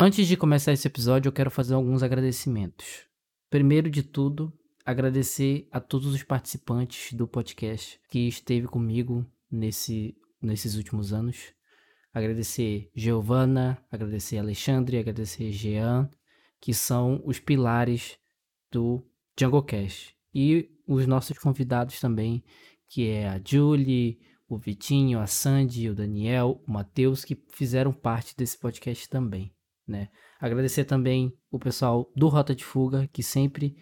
Antes de começar esse episódio, eu quero fazer alguns agradecimentos. Primeiro de tudo, agradecer a todos os participantes do podcast que esteve comigo nesse, nesses últimos anos. Agradecer Giovana, agradecer Alexandre, agradecer Jean, que são os pilares do JungleCast. E os nossos convidados também, que é a Julie, o Vitinho, a Sandy, o Daniel, o Matheus, que fizeram parte desse podcast também, né? Agradecer também o pessoal do Rota de Fuga, que sempre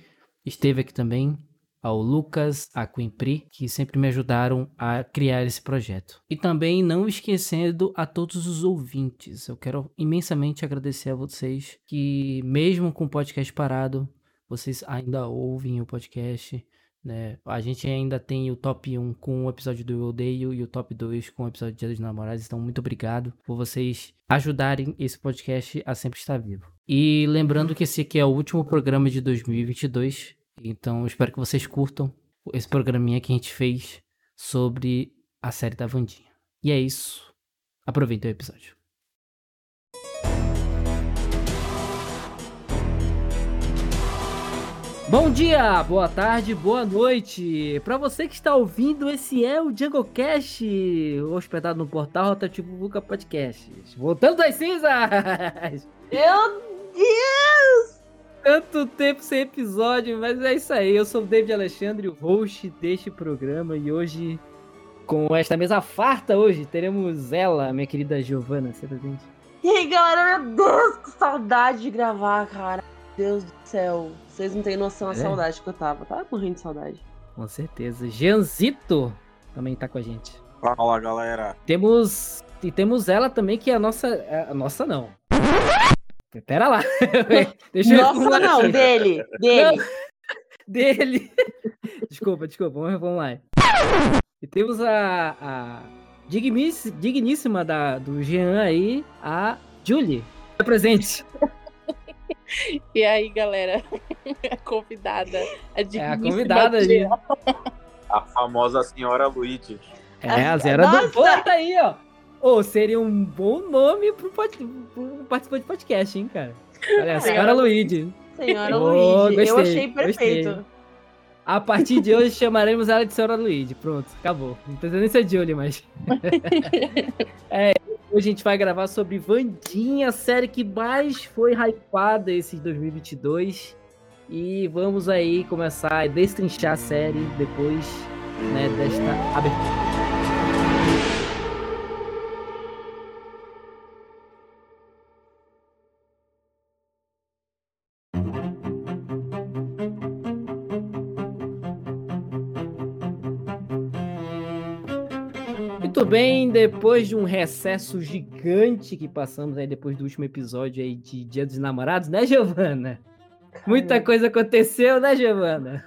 esteve aqui também, ao Lucas, a Quimpri, que sempre me ajudaram a criar esse projeto. E também não esquecendo a todos os ouvintes. Eu quero imensamente agradecer a vocês que, mesmo com o podcast parado, vocês ainda ouvem o podcast, né? A gente ainda tem o top 1 com o episódio do Eu Odeio e o top 2 com o episódio de Dia dos Namorados. Então, muito obrigado por vocês ajudarem esse podcast a sempre estar vivo. E lembrando que esse aqui é o último programa de 2022. Então, espero que vocês curtam esse programinha que a gente fez sobre a série da Vandinha. E é isso. Aproveitem o episódio. Bom dia, boa tarde, boa noite. Para você que está ouvindo, esse é o Jungle Cash, hospedado no portal Rotativo Buca Podcast. Voltando das cinzas! Meu Deus! Tanto tempo sem episódio, mas é isso aí. Eu sou o David Alexandre, o host deste programa, e hoje, com esta mesa farta, hoje teremos ela, minha querida Giovana, você presente. E aí, galera, meu Deus, que saudade de gravar, cara. Deus do céu. Vocês não têm noção da É? saudade que eu tava. Tava morrendo de saudade. Com certeza. Jeanzito também tá com a gente. Fala galera. Temos. E temos ela também, que é a nossa. A nossa não. Pera lá. Deixa eu Nossa, reformular não, aqui. dele. Dele. Dele. desculpa, desculpa, vamos, vamos lá. E temos a. a digníssima da, do Jean aí, a Julie. É presente. E aí, galera? A convidada. A É a convidada. A famosa senhora Luigi. É, a Zera do Nossa! Pô, tá aí, ó. Ô, seria um bom nome pro, pod... pro participante de podcast, hein, cara? Olha, a senhora Luigi. Senhora Oh, Luigi. eu achei perfeito. gostei. A partir de hoje chamaremos ela de senhora Luigi. Pronto, acabou. Não precisa nem ser Julie, mas. é, hoje a gente vai gravar sobre Vandinha, a série que mais foi hypada esse 2022. E vamos aí começar a destrinchar a série depois né, desta abertura. Muito bem, depois de um recesso gigante que passamos aí depois do último episódio aí de Dia dos Namorados, né, Giovana? Muita coisa aconteceu, né, Giovana?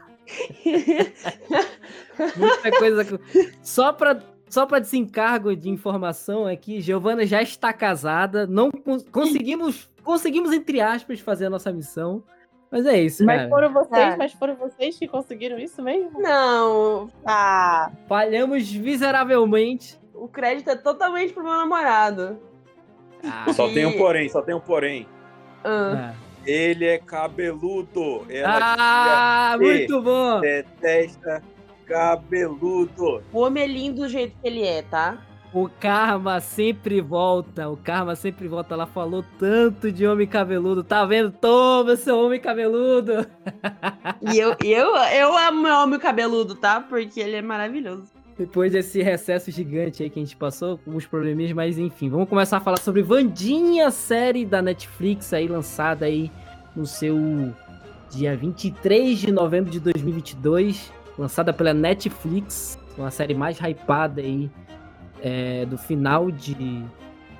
Muita coisa. co- Só para só para desencargo de informação aqui, Giovana já está casada, não cons- conseguimos conseguimos entre aspas fazer a nossa missão. Mas é isso, Mas cara. foram vocês, Ah. mas foram vocês que conseguiram isso mesmo? Não, Ah, Falhamos miseravelmente. o crédito é totalmente pro meu namorado. Ah, Só tem um porém, só tem um porém. Ah, ah. Ele é cabeludo. Ela Ah, muito bom. detesta cabeludo. o homem é lindo do jeito que ele é, tá? O karma sempre volta. O karma sempre volta. Ela falou tanto de homem cabeludo. Tá vendo? Toma, seu homem cabeludo. E eu, eu, eu amo meu homem cabeludo, tá? Porque ele é maravilhoso. Depois desse recesso gigante aí que a gente passou, com uns probleminhas, mas enfim, vamos começar a falar sobre Vandinha, série da Netflix aí, lançada aí no seu dia 23 de novembro de 2022, lançada pela Netflix, uma série mais hypada aí é, do final de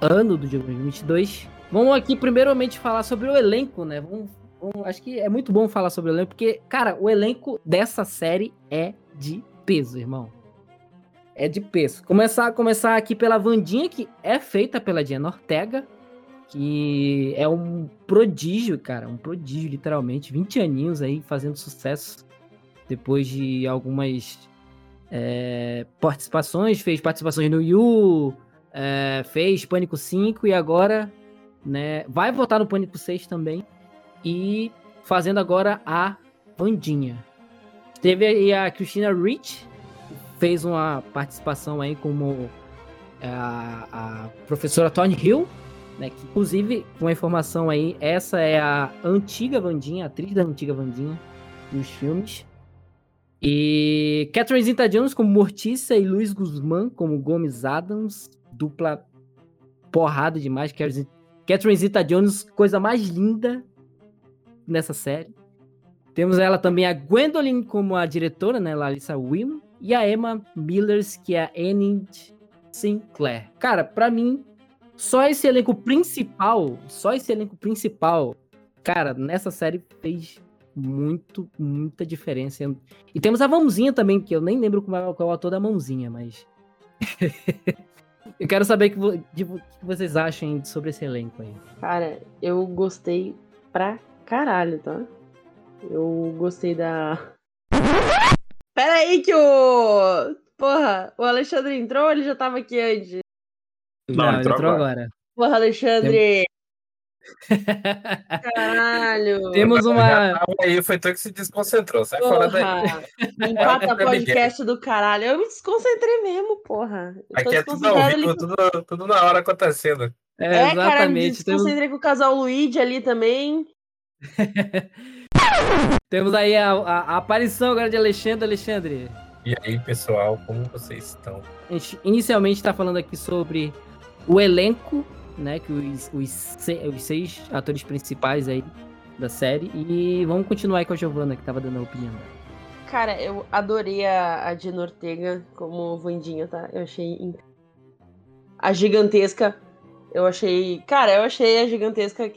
ano do dia 2022. Vamos aqui primeiramente falar sobre o elenco, né? Vamos, vamos- acho que é muito bom falar sobre o elenco, porque, cara, o elenco dessa série é de peso, irmão é de peso. Começar, começar aqui pela Vandinha, que é feita pela Diana Ortega, que é um prodígio, cara, um prodígio, literalmente. 20 aninhos aí fazendo sucesso depois de algumas é, participações. Fez participações no Yu, é, fez Pânico 5 e agora né? Vai votar no Pânico 6 também. E fazendo agora a Vandinha. Teve aí a Christina Rich, fez uma participação aí como a, a professora Tony Hill, né? Que, inclusive, uma informação aí, essa é a antiga Vandinha, a atriz da antiga Vandinha nos filmes. E Catherine Zeta-Jones como Mortícia e Luiz Guzmán como Gomes Adams, dupla porrada demais. Catherine Zeta-Jones, coisa mais linda nessa série. Temos ela também a Gwendolyn como a diretora, né, Larissa Wim, e a Emma Millers, que é a Enid Sinclair. Cara, para mim, só esse elenco principal, só esse elenco principal, cara, nessa série fez muito, muita diferença. E temos a mãozinha também, que eu nem lembro qual é o ator da mãozinha, mas. eu quero saber o que, que vocês acham sobre esse elenco aí. Cara, eu gostei pra caralho, tá? Eu gostei da. Pera aí que o. Porra, o Alexandre entrou ou ele já tava aqui antes? Não, Não entrou, entrou agora. agora. Porra, Alexandre! Caralho! Temos uma. Aí foi tu que se desconcentrou, sai porra. fora daí. Empata podcast do caralho. Eu me desconcentrei mesmo, porra. Aqui é tudo ao vivo, tudo, tudo na hora acontecendo. É, é exatamente. cara, me desconcentrei Temos... com o casal Luigi ali também. Temos aí a, a, a, aparição agora de Alexandre. Alexandre. E aí, pessoal, como vocês estão? A gente inicialmente está falando aqui sobre o elenco né? Que os, os, os seis atores principais aí da série. E vamos continuar aí com a Giovanna, que tava dando a opinião. Cara, eu adorei a, a Dina Ortega como Vandinha, tá? Eu achei A gigantesca, eu achei. Cara, eu achei a gigantesca.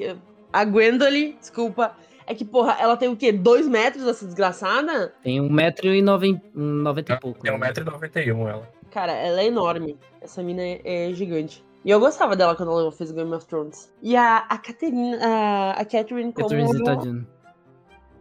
A Gwendolyn, desculpa. É que, porra, ela tem o quê? Dois metros, essa desgraçada? Tem um metro e noventa e pouco. Tem um né? metro e noventa e um, ela. Cara, ela é enorme. Essa mina é, é gigante. E eu gostava dela quando ela fez Game of Thrones. E a, a Catherine, a, a Catherine como... Catherine Zeta-Jones.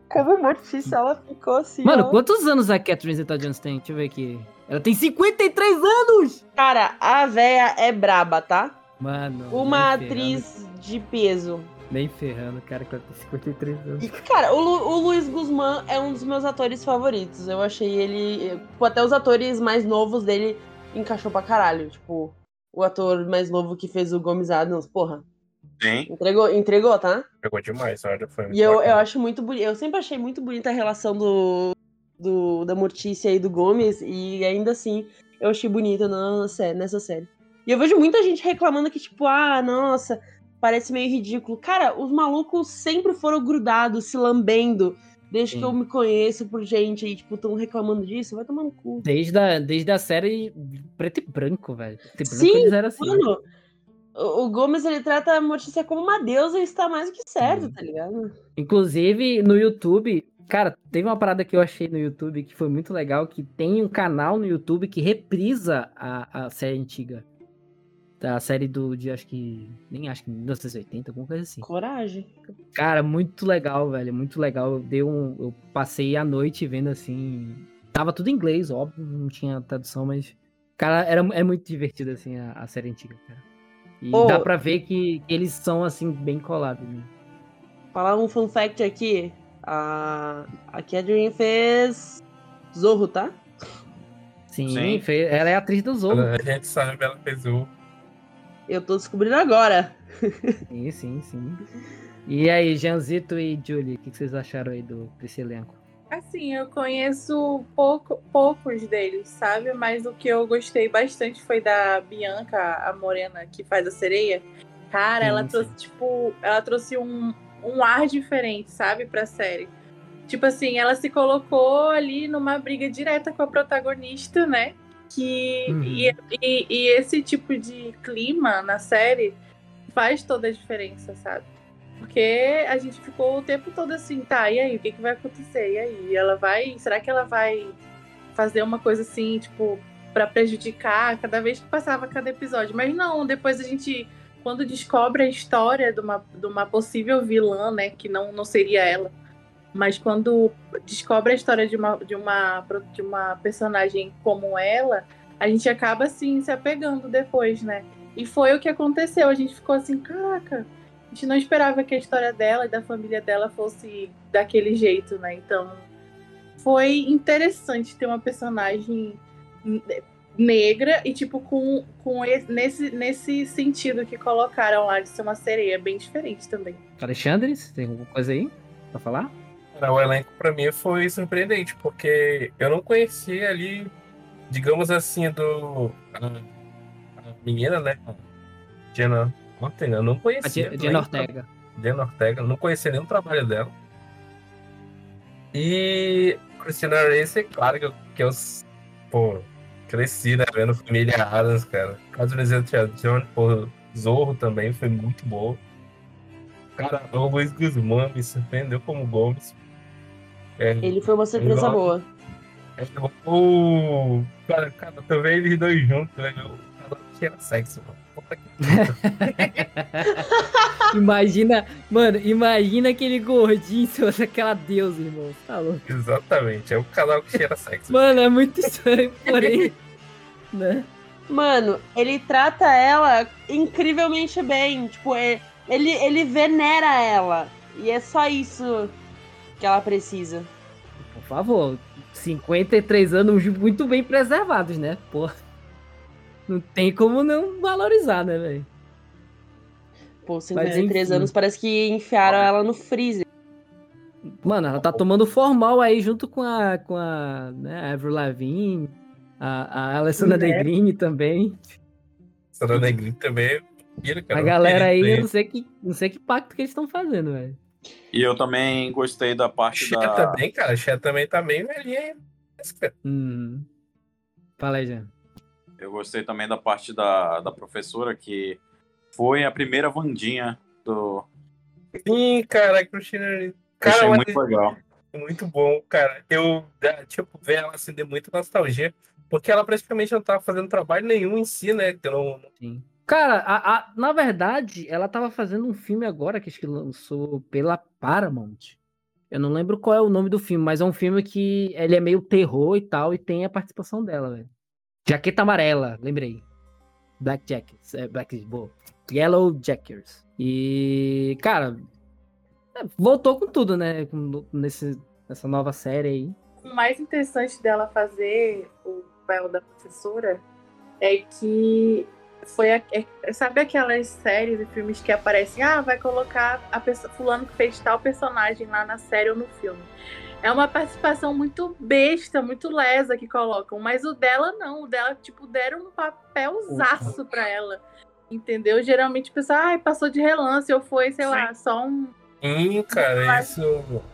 Como Mortícia, ela ficou assim, Mano, ó. quantos anos a Catherine Zeta-Jones tem? Deixa eu ver aqui. Ela tem 53 anos! Cara, a véia é braba, tá? Mano. Uma atriz de peso. Nem ferrando, cara, que tem 53 anos. E, cara, o, Lu, o Luiz Guzmán é um dos meus atores favoritos. Eu achei ele. Tipo, até os atores mais novos dele encaixou pra caralho. Tipo, o ator mais novo que fez o Gomes Adams, porra. Sim. Entregou, entregou, tá? Entregou demais, olha, foi muito E eu, eu acho muito bonito. Eu sempre achei muito bonita a relação do, do da Mortícia e do Gomes, e ainda assim eu achei bonita na, nessa série. E eu vejo muita gente reclamando que, tipo, ah, nossa, parece meio ridículo. Cara, os malucos sempre foram grudados, se lambendo. Desde Sim. que eu me conheço por gente aí, tipo, tão reclamando disso, vai tomar no cu. Desde a, desde a série preto e branco, velho. Preto e branco Sim, eles eram assim. Mano, o, Gomes, ele trata a Mortícia como uma deusa e está mais do que certo, tá ligado? Inclusive, no YouTube, cara, teve uma parada que eu achei no YouTube que foi muito legal, que tem um canal no YouTube que reprisa a, a série antiga da série do de acho que nem acho que 1980, alguma coisa assim. Coragem. Cara, muito legal, velho, muito legal. Eu dei um, eu passei a noite vendo assim, tava tudo em inglês, óbvio, não tinha tradução, mas cara, era é muito divertido assim a, a série antiga, cara. E oh, dá para ver que, eles são assim bem colados. Né? Falar um fun fact aqui, a a Catherine fez Zorro, tá? Sim, Sim. Fez, ela é atriz do Zorro. A gente sabe, ela fez o eu tô descobrindo agora. sim, sim, sim. E aí, Janzito e Julie, o que vocês acharam aí do, desse elenco? Assim, eu conheço pouco, poucos deles, sabe? Mas o que eu gostei bastante foi da Bianca, a morena que faz a sereia. Cara, sim, ela sim. trouxe, tipo, ela trouxe um, um ar diferente, sabe, pra série. Tipo assim, ela se colocou ali numa briga direta com a protagonista, né? Que uhum. e, e, e, esse tipo de clima na série faz toda a diferença, sabe? Porque a gente ficou o tempo todo assim, tá, e aí, o que, que vai acontecer? E aí, ela vai. Será que ela vai fazer uma coisa assim, tipo, para prejudicar cada vez que passava cada episódio? Mas não, depois a gente. Quando descobre a história de uma, de uma possível vilã, né? Que não, não seria ela mas quando descobre a história de uma, de uma, de uma personagem como ela, a gente acaba assim se apegando depois, né? E foi o que aconteceu. A gente ficou assim, caraca, a gente não esperava que a história dela e da família dela fosse daquele jeito, né? Então foi interessante ter uma personagem negra e tipo com, com esse, nesse, nesse sentido que colocaram lá de ser uma sereia bem diferente também. Alexandre, você tem alguma coisa aí pra falar? O elenco para mim foi surpreendente, porque eu não conhecia ali, digamos assim, do. A, a menina, né? Jenna Ortega, eu não conhecia. A Jenna Ortega. Jenna Ortega, não conhecia nenhum trabalho dela. E Christina Race, claro que eu, que eu pô, cresci, né, vendo Família Adams, cara. Caso Tia John, pô, Zorro também foi muito bom. Cara, o Luiz Guzmán me surpreendeu como Gomes. É, Ele foi uma surpresa igual, boa. É, o, cara, cara, também eles dois juntos, né? O cara tinha sexo, mano. imagina, mano, imagina aquele gordinho se aquela deusa, irmão. Tá louco. Exatamente, é o canal que cheira sexo. Mano, é muito estranho, porém. né? Mano, ele trata ela incrivelmente bem. Tipo, é, ele, ele venera ela. E é só isso que ela precisa. Por favor, 53 anos muito bem preservados, né? Porra. Não tem como não valorizar, né, velho? Pô, 53 anos parece que enfiaram ela no freezer. Mano, ela tá tomando formal aí junto com a, com a né, Avril Lavigne, a, a Alessandra é. Negrini também. Alessandra Negrini também. Cara, a galera aí, eu não sei que, não sei que pacto que eles estão fazendo, velho. E eu também gostei da parte Xé da... também, cara. Xé também tá bem velhinha. Hum. Fala aí, Jean. Eu gostei também da parte da, da professora, que foi a primeira Vandinha do. Sim, cara, Cristina. Cara, Achei muito legal. Muito bom, cara. Eu, tipo, ver ela assim, deu muita nostalgia. Porque ela praticamente não tava fazendo trabalho nenhum em si, né? Que não... Sim. Cara, a, a, na verdade, ela tava fazendo um filme agora que acho que lançou pela Paramount. Eu não lembro qual é o nome do filme, mas é um filme que ele é meio terror e tal, e tem a participação dela, velho. Jaqueta amarela, lembrei. Black Jackets. É, Black, boa. Yellow Jackers. E, cara, é, voltou com tudo, né? Nesse, nessa nova série aí. O mais interessante dela fazer o papel da professora é que foi a, é, sabe aquelas séries e filmes que aparecem, ah, vai colocar a pessoa, fulano que fez tal personagem lá na série ou no filme. É uma participação muito besta, muito lesa que colocam. Mas o dela não. O dela, tipo, deram um papelzaço pra ela. Entendeu? Geralmente o pessoal, ai, passou de relance, ou foi, sei Sim. lá, só um. Hum, cara, isso.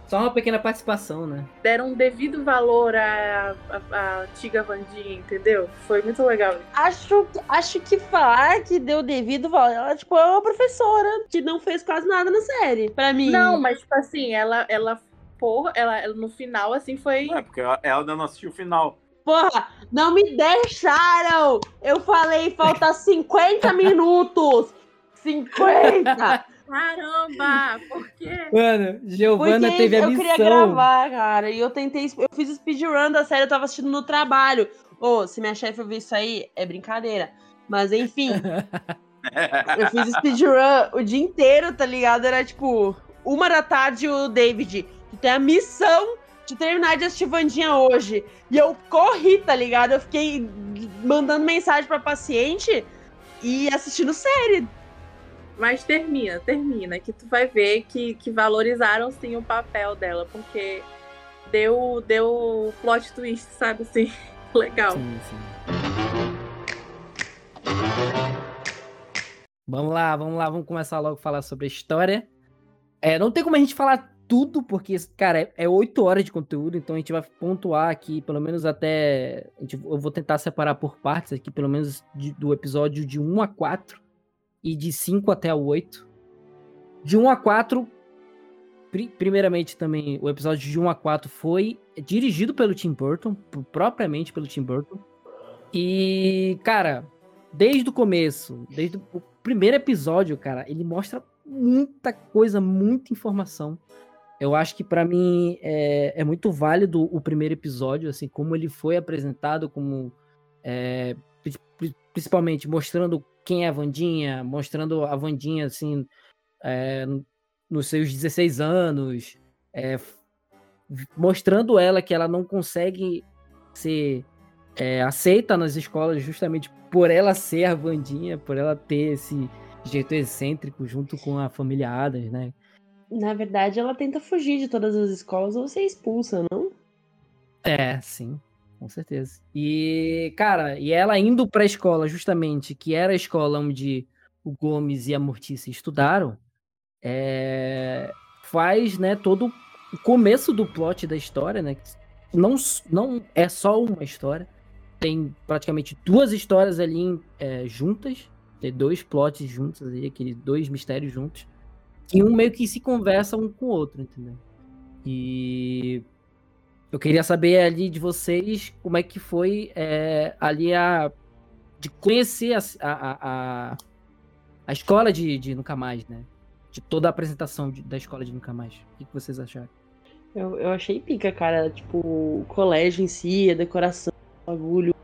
Só uma pequena participação, né? Deram um devido valor à, à, à antiga Vandinha, entendeu? Foi muito legal. Acho, acho que falar que deu devido valor. Ela, tipo, é uma professora que não fez quase nada na série. Pra mim. Não, mas, tipo assim, ela, ela porra, ela, ela, no final, assim, foi. É, porque ela, ela não assistiu o final. Porra, não me deixaram! Eu falei, falta 50 minutos! 50! Caramba! Por quê? Mano, Giovana Porque teve a eu missão. Eu queria gravar, cara, e eu tentei. Eu fiz speedrun da série, eu tava assistindo no trabalho. Ô, oh, se minha chefe ouvir isso aí, é brincadeira. Mas enfim. eu fiz speedrun o dia inteiro, tá ligado? Era tipo, uma da tarde o David Tu tem a missão de terminar de assistir Vandinha hoje. E eu corri, tá ligado? Eu fiquei mandando mensagem pra paciente e assistindo série. Mas termina, termina, que tu vai ver que, que valorizaram sim o papel dela, porque deu, deu plot twist, sabe assim? Legal. Sim, sim. Vamos lá, vamos lá, vamos começar logo a falar sobre a história. É, não tem como a gente falar tudo, porque, cara, é oito horas de conteúdo, então a gente vai pontuar aqui, pelo menos até. Gente, eu vou tentar separar por partes aqui, pelo menos de, do episódio de 1 a 4 e de 5 até o 8. De 1 a 4, pri, primeiramente também, o episódio de 1 a 4 foi dirigido pelo Tim Burton, propriamente pelo Tim Burton. E, cara, desde o começo, desde o primeiro episódio, cara, ele mostra muita coisa, muita informação. Eu acho que para mim é, é, muito válido o primeiro episódio, assim, como ele foi apresentado, como é, principalmente mostrando quem é a Vandinha, mostrando a Vandinha, assim, é, nos seus 16 anos, é, mostrando ela que ela não consegue ser é, aceita nas escolas justamente por ela ser a Vandinha, por ela ter esse jeito excêntrico junto com a família Adams, né? Na verdade, ela tenta fugir de todas as escolas ou ser expulsa, não? É, sim, com certeza. E, cara, e ela indo pra escola, justamente, que era a escola onde o Gomes e a Mortícia estudaram, é, faz, né, todo o começo do plot da história, né? Não, não é só uma história, tem praticamente duas histórias ali é, juntas, tem dois plots juntos ali, aqueles dois mistérios juntos, e um meio que se conversa um com o outro, entendeu? E eu queria saber ali de vocês como é que foi é, ali a de conhecer a, a, a, a escola de, de Nunca Mais, né? De toda a apresentação de, da escola de Nunca Mais. O que, que vocês acharam? Eu, eu achei pica, cara. Tipo, o colégio em si, a decoração, o bagulho.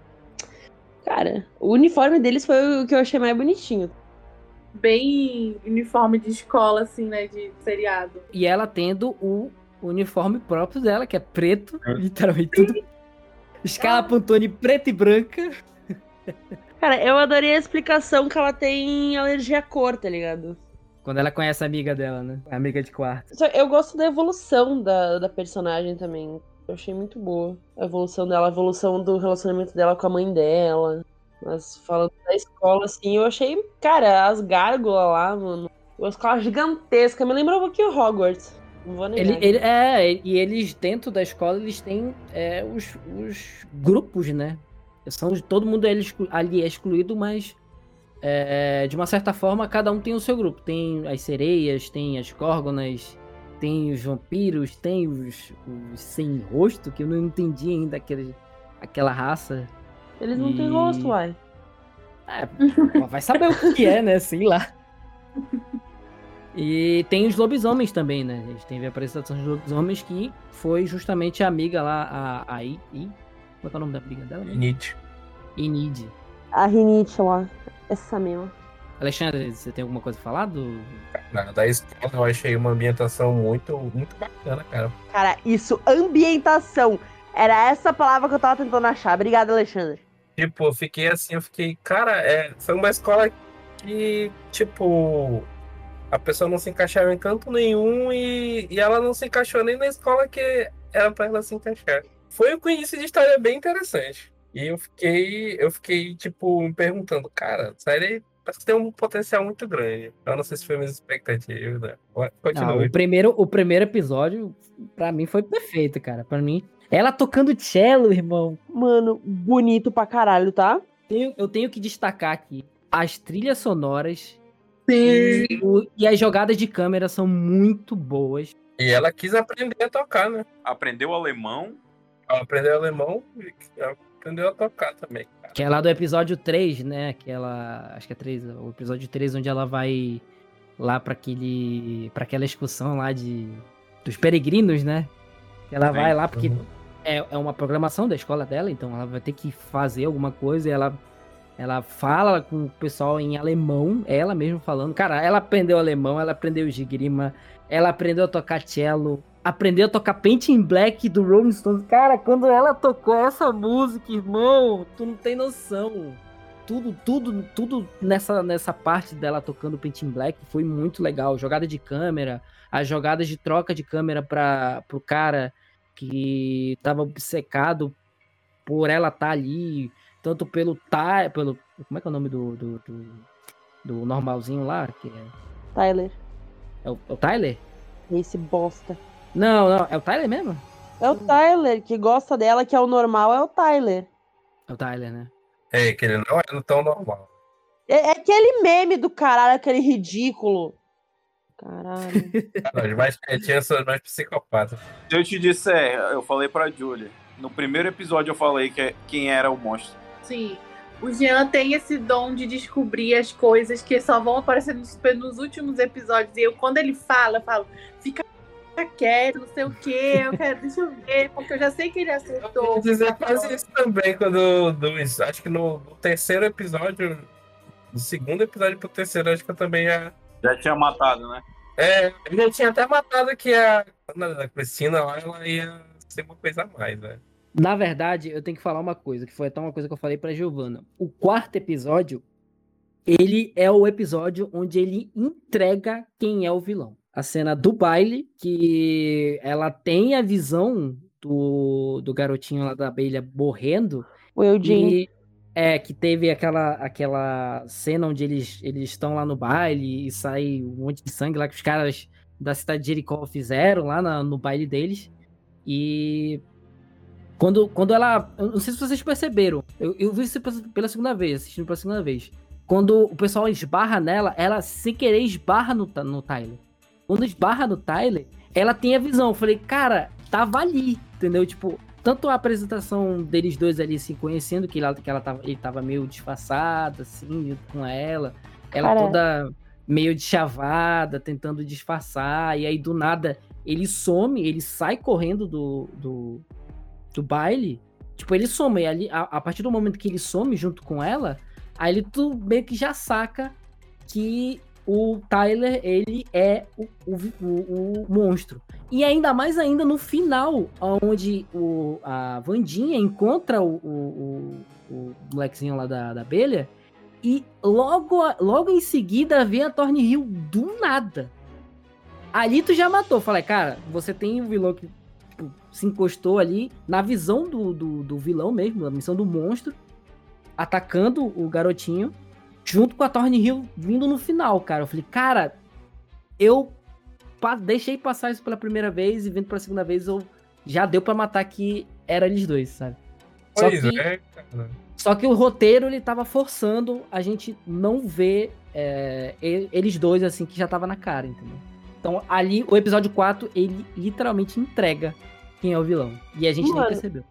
Cara, o uniforme deles foi o que eu achei mais bonitinho. Bem uniforme de escola, assim, né? De seriado. E ela tendo o uniforme próprio dela, que é preto, é. literalmente tudo. Escala Pantone preta e branca. Cara, eu adorei a explicação que ela tem alergia à cor, tá ligado? Quando ela conhece a amiga dela, né? A amiga de quarto. Eu gosto da evolução da, da personagem também. Eu achei muito boa. A evolução dela, a evolução do relacionamento dela com a mãe dela. Mas falando da escola, assim, eu achei, cara, as gárgulas lá, mano. Uma escola gigantesca. Me lembrou um pouquinho Hogwarts. Não vou negar. Ele, ele, é, e eles, dentro da escola, eles têm é, os, os grupos, né? São, todo mundo ali é excluído, mas é, de uma certa forma, cada um tem o seu grupo. Tem as sereias, tem as górgonas, tem os vampiros, tem os, os sem rosto, que eu não entendi ainda aquele, aquela raça. Eles não e... têm rosto, uai. É, vai saber o que é, né? Sei lá. E tem os lobisomens também, né? A gente teve a apresentação dos lobisomens que foi justamente a amiga lá, a. a I, I, qual é o nome da amiga dela? Inid. Inid. A Rinite lá. Essa mesma. Alexandre, você tem alguma coisa a falar do. da escola eu achei uma ambientação muito, muito bacana, cara. Cara, isso, ambientação. Era essa palavra que eu tava tentando achar. Obrigado, Alexandre. Tipo, eu fiquei assim, eu fiquei, cara, é, foi uma escola que, tipo, a pessoa não se encaixava em canto nenhum e, e ela não se encaixou nem na escola que era pra ela se encaixar. Foi um início de história bem interessante. E eu fiquei, eu fiquei, tipo, me perguntando, cara, série parece que tem um potencial muito grande. Eu não sei se foi minhas expectativas, né? Continua. Não, o, primeiro, o primeiro episódio, pra mim, foi perfeito, cara. Pra mim, ela tocando cello, irmão. Mano, bonito pra caralho, tá? Tenho, eu tenho que destacar aqui as trilhas sonoras Sim. E, e as jogadas de câmera são muito boas. E ela quis aprender a tocar, né? Aprendeu alemão. Ela aprendeu alemão e aprendeu a tocar também. Cara. Que é lá do episódio 3, né? Aquela. Acho que é 3, o episódio 3, onde ela vai lá para aquele. para aquela excursão lá de. dos peregrinos, né? Ela Sim. vai lá porque uhum. é, é uma programação da escola dela, então ela vai ter que fazer alguma coisa e ela. Ela fala com o pessoal em alemão, ela mesmo falando. Cara, ela aprendeu alemão, ela aprendeu esgrima, ela aprendeu a tocar cello, aprendeu a tocar Painting Black do Rolling Stones. Cara, quando ela tocou essa música, irmão, tu não tem noção. Tudo, tudo, tudo nessa, nessa parte dela tocando Painting Black foi muito legal. Jogada de câmera, as jogadas de troca de câmera para pro cara que tava obcecado por ela estar tá ali, tanto pelo Ty, pelo como é que é o nome do do, do, do normalzinho lá, que é Tyler. É o, é o Tyler? Esse bosta. Não, não, é o Tyler mesmo? É o Tyler, que gosta dela, que é o normal, é o Tyler. É o Tyler, né? É, que ele não é tão normal. É, é aquele meme do caralho, aquele ridículo. Caralho. Os mais quietinhos são os mais psicopatas. Se eu te disser, eu falei pra Julia. No primeiro episódio eu falei que é, quem era o monstro. Sim. O Jean tem esse dom de descobrir as coisas que só vão aparecer nos, nos últimos episódios. E eu, quando ele fala, eu falo, fica quieto, não sei o quê, eu quero, deixa eu ver, porque eu já sei que ele acertou. Eu vou dizer quase isso também, quando do, acho que no, no, terceiro episódio, do segundo episódio pro terceiro, acho que eu também já, Já tinha matado, né? É, ele já tinha até matado que a, a Cristina lá, ela ia ser uma coisa a mais, né? Na verdade, eu tenho que falar uma coisa, que foi até uma coisa que eu falei pra Giovana. O quarto episódio, ele é o episódio onde ele entrega quem é o vilão. A cena do baile, que ela tem a visão do, do garotinho lá da abelha morrendo. O Eugene. É, que teve aquela, aquela cena onde eles eles estão lá no baile e sai um monte de sangue lá que os caras da cidade de Jericó fizeram lá na, no baile deles. E quando, quando ela. Eu não sei se vocês perceberam. Eu, eu vi isso pela segunda vez, assistindo pela segunda vez. Quando o pessoal esbarra nela, ela sem querer esbarra no, no Tyler. Quando esbarra no Tyler, ela tem a visão. Eu falei, cara, tava ali, entendeu? Tipo, tanto a apresentação deles dois ali se conhecendo, que, ela, que ela tava, ele tava meio disfarçado, assim, junto com ela. Ela toda meio de chavada, tentando disfarçar, e aí do nada ele some, ele sai correndo do, do, do baile. Tipo, ele some, e ali, a, a partir do momento que ele some junto com ela, aí tu meio que já saca que o Tyler, ele é o, o, o, o, monstro. E ainda mais ainda no final, onde o, a Vandinha encontra o, o, o, molequezinho lá da, da abelha, e logo, logo em seguida vem a Thornhill do nada. Ali tu já matou. Falei, cara, você tem um vilão que tipo, se encostou ali na visão do, do, do vilão mesmo, na missão do monstro, atacando o garotinho junto com a Thornhill vindo no final, cara. Eu falei, cara, eu deixei passar isso pela primeira vez e vindo pela segunda vez, eu já deu para matar que era eles dois, sabe? Só pois que, é, cara. Só que o roteiro ele tava forçando a gente não ver é, eles dois assim que já tava na cara, entendeu? Então ali o episódio 4 ele literalmente entrega quem é o vilão. E a gente Mano, nem percebeu.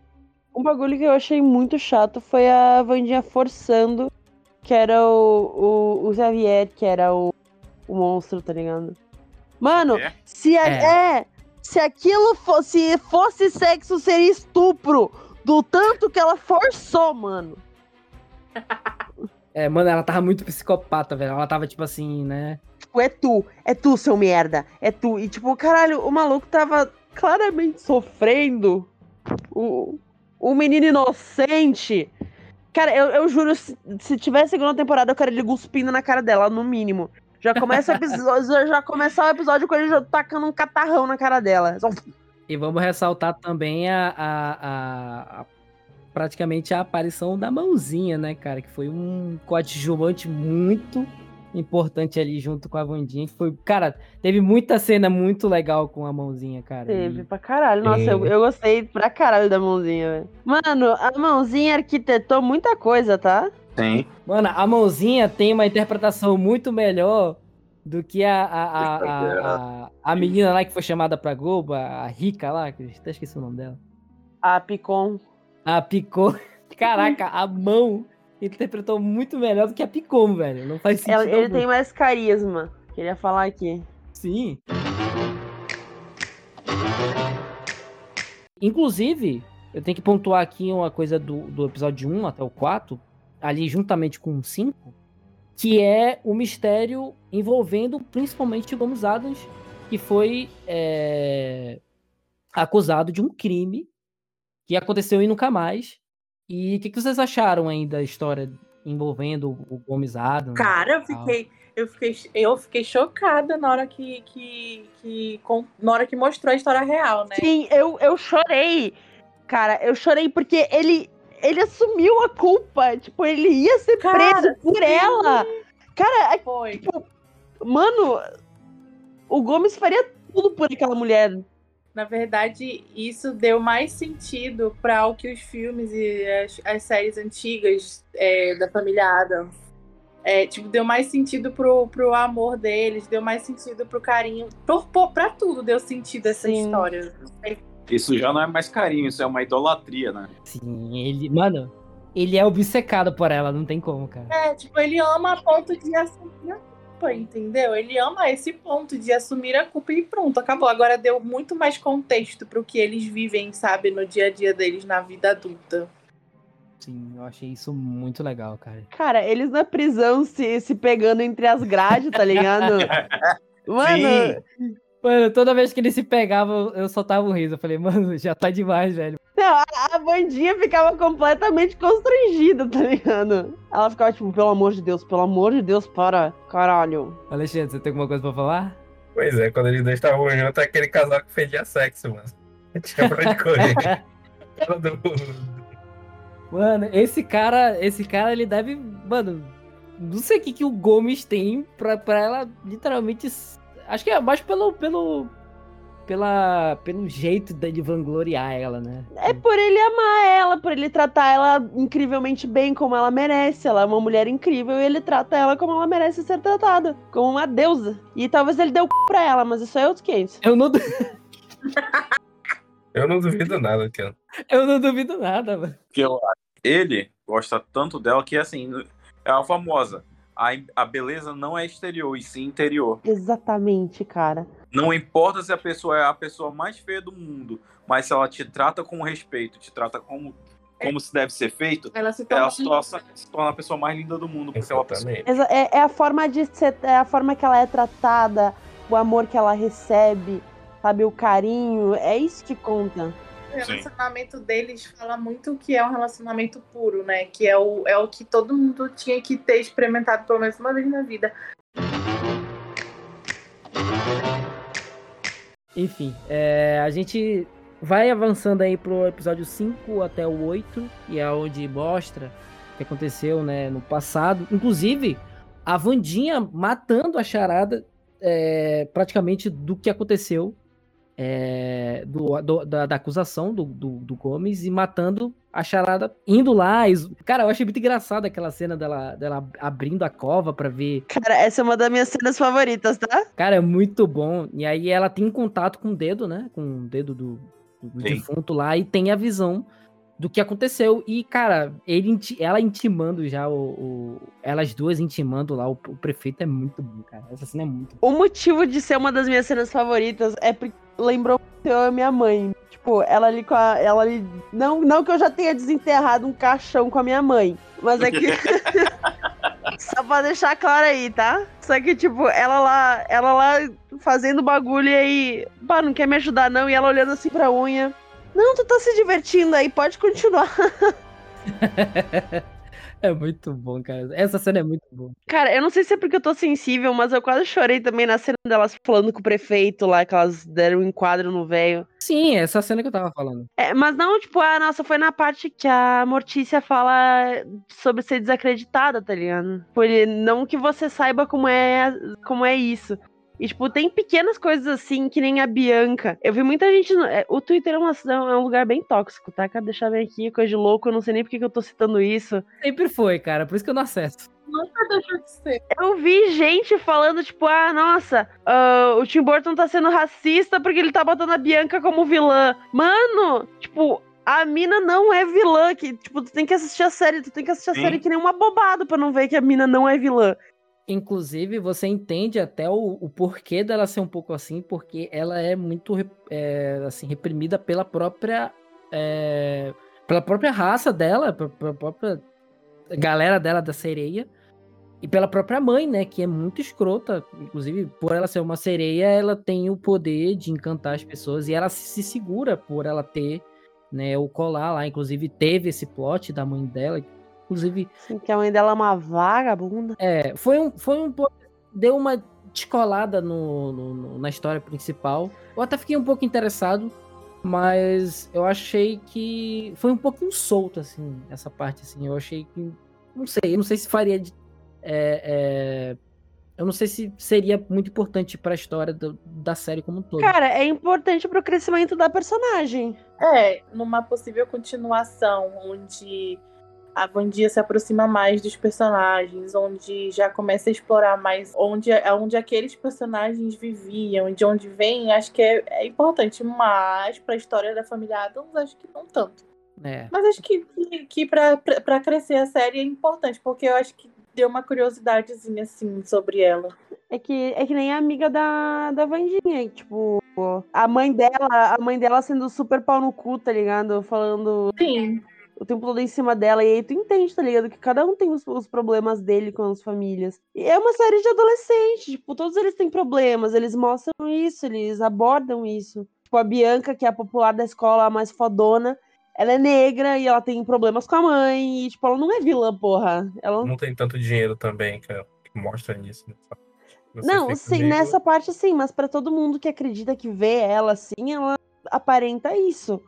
Um bagulho que eu achei muito chato foi a Vandinha forçando que era o, o, o Xavier, que era o, o monstro, tá ligado? Mano, é? se a, é. é. se aquilo fosse fosse sexo, seria estupro. Do tanto que ela forçou, mano. É, mano, ela tava muito psicopata, velho. Ela tava tipo assim, né? Tipo, é tu, é tu, seu merda. É tu. E tipo, caralho, o maluco tava claramente sofrendo. O, o menino inocente Cara, eu, eu juro, se, se tiver segunda temporada, eu quero ele cuspindo na cara dela, no mínimo. Já começa o episódio, já começar o episódio com ele já tacando um catarrão na cara dela. E vamos ressaltar também a, a, a, praticamente a aparição da mãozinha, né, cara? Que foi um coadjuvante muito importante ali junto com a Vandinha. Que foi, cara, teve muita cena muito legal com a mãozinha, cara. Teve e... pra caralho. Nossa, é... eu, eu gostei pra caralho da mãozinha, velho. Mano, a mãozinha arquitetou muita coisa, tá? Tem. Mano, a mãozinha tem uma interpretação muito melhor do que a, a, a, a, a, menina lá que foi chamada pra Globo, a rica lá, que eu até esqueci o nome dela. A Picon. A Picon. Caraca, a mão interpretou muito melhor do que a Picom, velho. Não faz sentido. Ele, tem mais carisma. Queria falar aqui. Sim. Inclusive, eu tenho que pontuar aqui uma coisa do, do episódio 1 até o 4, ali juntamente com o 5, que é o mistério envolvendo principalmente o Gomes Adams, que foi é, acusado de um crime que aconteceu e nunca mais, e o que, que, vocês acharam aí da história envolvendo o Gomes Adams? Cara, eu fiquei, eu fiquei, eu fiquei chocada na hora que, que, que, na hora que mostrou a história real, né? Sim, eu, eu chorei. Cara, eu chorei porque ele, ele assumiu a culpa. Tipo, ele ia ser Cara, preso por sim. ela. Cara, é, Foi. Tipo, mano, o Gomes faria tudo por aquela mulher. Na verdade, isso deu mais sentido para o que os filmes e as, as séries antigas é, da família Adams. É, tipo, deu mais sentido pro, pro amor deles, deu mais sentido pro carinho. Pro, pra tudo deu sentido essa Sim. história. Isso já não é mais carinho, isso é uma idolatria, né? Sim, ele, mano, ele é obcecado por ela, não tem como, cara. É, tipo, ele ama a ponto de assumir culpa, entendeu? Ele ama esse ponto de assumir a culpa e pronto, acabou. Agora deu muito mais contexto pro que eles vivem, sabe, no dia a dia deles na vida adulta. Sim, eu achei isso muito legal, cara. Cara, eles na prisão se, se pegando entre as grades, tá ligado? Mano. Sim. Mano, toda vez que ele se pegava, eu soltava um riso. Eu falei, mano, já tá demais, velho. Não, a, a bandinha ficava completamente constrangida, tá ligado? Ela ficava tipo, pelo amor de Deus, pelo amor de Deus, para, caralho. Alexandre, você tem alguma coisa pra falar? Pois é, quando eles dois estavam juntos, aquele casal que fedia sexo, mano. Tinha pra onde correr. Cara do- Mano, esse cara, esse cara, ele deve. Mano, não sei o que, que o Gomes tem pra, pra ela literalmente. Acho que é mais pelo. pelo. Pela, pelo jeito de vangloriar ela, né? É por ele amar ela, por ele tratar ela incrivelmente bem, como ela merece. Ela é uma mulher incrível e ele trata ela como ela merece ser tratada, como uma deusa. E talvez ele deu c... pra ela, mas isso é outro 500. Eu não, Eu não duvido nada, cara. eu não duvido nada, mano. que eu- ele gosta tanto dela que, assim, é a famosa. A, a beleza não é exterior, e sim interior. Exatamente, cara. Não importa se a pessoa é a pessoa mais feia do mundo, mas se ela te trata com respeito, te trata como, como se deve ser feito, Ela se torna ela se torna, se torna a pessoa mais linda do mundo. Porque ela. Exa- É, é a forma de ser, é a forma que ela é tratada, o amor que ela recebe, sabe, o carinho. É isso que conta. O relacionamento deles fala muito que é um relacionamento puro, né? Que é o, é o que todo mundo tinha que ter experimentado pelo menos uma vez na vida. Enfim, é, a gente vai avançando aí pro episódio 5 até o 8, e é onde mostra o que aconteceu né, no passado. Inclusive, a Vandinha matando a charada é, praticamente do que aconteceu é, do, do- da, da acusação do, do, do Gomes e matando a charada, indo lá. es- Cara, eu achei muito engraçado aquela cena dela, dela abrindo a cova pra ver Cara, essa é uma das minhas cenas favoritas, tá? Cara, é muito bom. E aí ela tem contato com o dedo, né? Com o dedo do, do defunto lá e tem a visão do que aconteceu. E, cara, ele, ela intimando já o, o- Elas duas intimando lá o, o prefeito é muito bom, cara. Essa cena é muito O motivo de ser uma das minhas cenas favoritas é porque lembrou eu e minha mãe. Tipo, ela ali com a. Ela ali. Não, não que eu já tenha desenterrado um caixão com a minha mãe. Mas é que. Só pra deixar claro aí, tá? Só que, tipo, ela lá, ela lá fazendo bagulho e aí. Pá, não quer me ajudar, não. E ela olhando assim pra unha. Não, tu tá se divertindo aí, pode continuar. É muito bom, cara. Essa cena é muito boa. Cara, eu não sei se é porque eu tô sensível, mas eu quase chorei também na cena delas falando com o prefeito lá, que elas deram um enquadro no velho. Sim, essa cena que eu tava falando. É, mas não, tipo, a nossa foi na parte que a Mortícia fala sobre ser desacreditada, tá ligado? Por ele- não que você saiba como é, como é isso. E, tipo, tem pequenas coisas assim, que nem a Bianca. Eu vi muita gente. no- é, O Twitter é, uma- é um lugar bem tóxico, tá? Quero deixar bem aqui, coisa de louco. Eu não sei nem porque que eu tô citando isso. Sempre foi, cara. Por isso que eu não acesso. Nunca deixou de ser. Eu vi gente falando, tipo, ah, nossa, ah, o Tim Burton tá sendo racista porque ele tá botando a Bianca como vilã. Mano, tipo, a mina não é vilã. Que, tipo, tu tem que assistir a série, tu tem que assistir a Sim. série que nem uma bobada pra não ver que a mina não é vilã. Inclusive, você entende até o, o porquê dela ser um pouco assim, porque ela é muito é, assim, reprimida pela própria. é, pela própria raça dela, pe- pela própria galera dela da sereia. E pela própria mãe, né? Que é muito escrota. Inclusive, por ela ser uma sereia, ela tem o poder de encantar as pessoas. E ela se segura por ela ter né, o colar lá. Inclusive, teve esse plot da mãe dela. Inclusive, Assim, que a mãe dela é uma vagabunda. é, foi um, foi um pouco. Deu uma descolada no, no- no- na história principal. Eu até fiquei um pouco interessado, mas eu achei que foi um pouquinho solto, assim, essa parte, assim. Eu achei que. Não sei, eu não sei se faria. de- é, é, eu não sei se seria muito importante pra história do- da série como um todo. Cara, é importante pro crescimento da personagem. É, numa possível continuação, onde a Vandia se aproxima mais dos personagens, onde já começa a explorar mais onde, onde aqueles personagens viviam, de onde vêm, acho que é, é importante, mas pra história da família Adams, acho que não tanto. É. Mas acho que, que, que pra crescer a série é importante, porque eu acho que deu uma curiosidadezinha, assim, sobre ela. É que, é que nem a amiga da, da Vandinha, tipo, a mãe dela, a mãe dela sendo super pau no cu, tá ligado? Falando Sim, o tempo todo em cima dela. E aí tu entende, tá ligado? Que cada um tem os, os, problemas dele com as famílias. E é uma série de adolescentes, tipo, todos eles têm problemas, eles mostram isso, eles abordam isso. Tipo, a Bianca, que é a popular da escola, a mais fodona, ela é negra e ela tem problemas com a mãe. E, tipo, ela não é vilã, porra. Ela não tem tanto dinheiro também, que, que mostra nisso. Né? Não, sim, nessa parte sim, mas para todo mundo que acredita que vê ela assim, ela aparenta isso.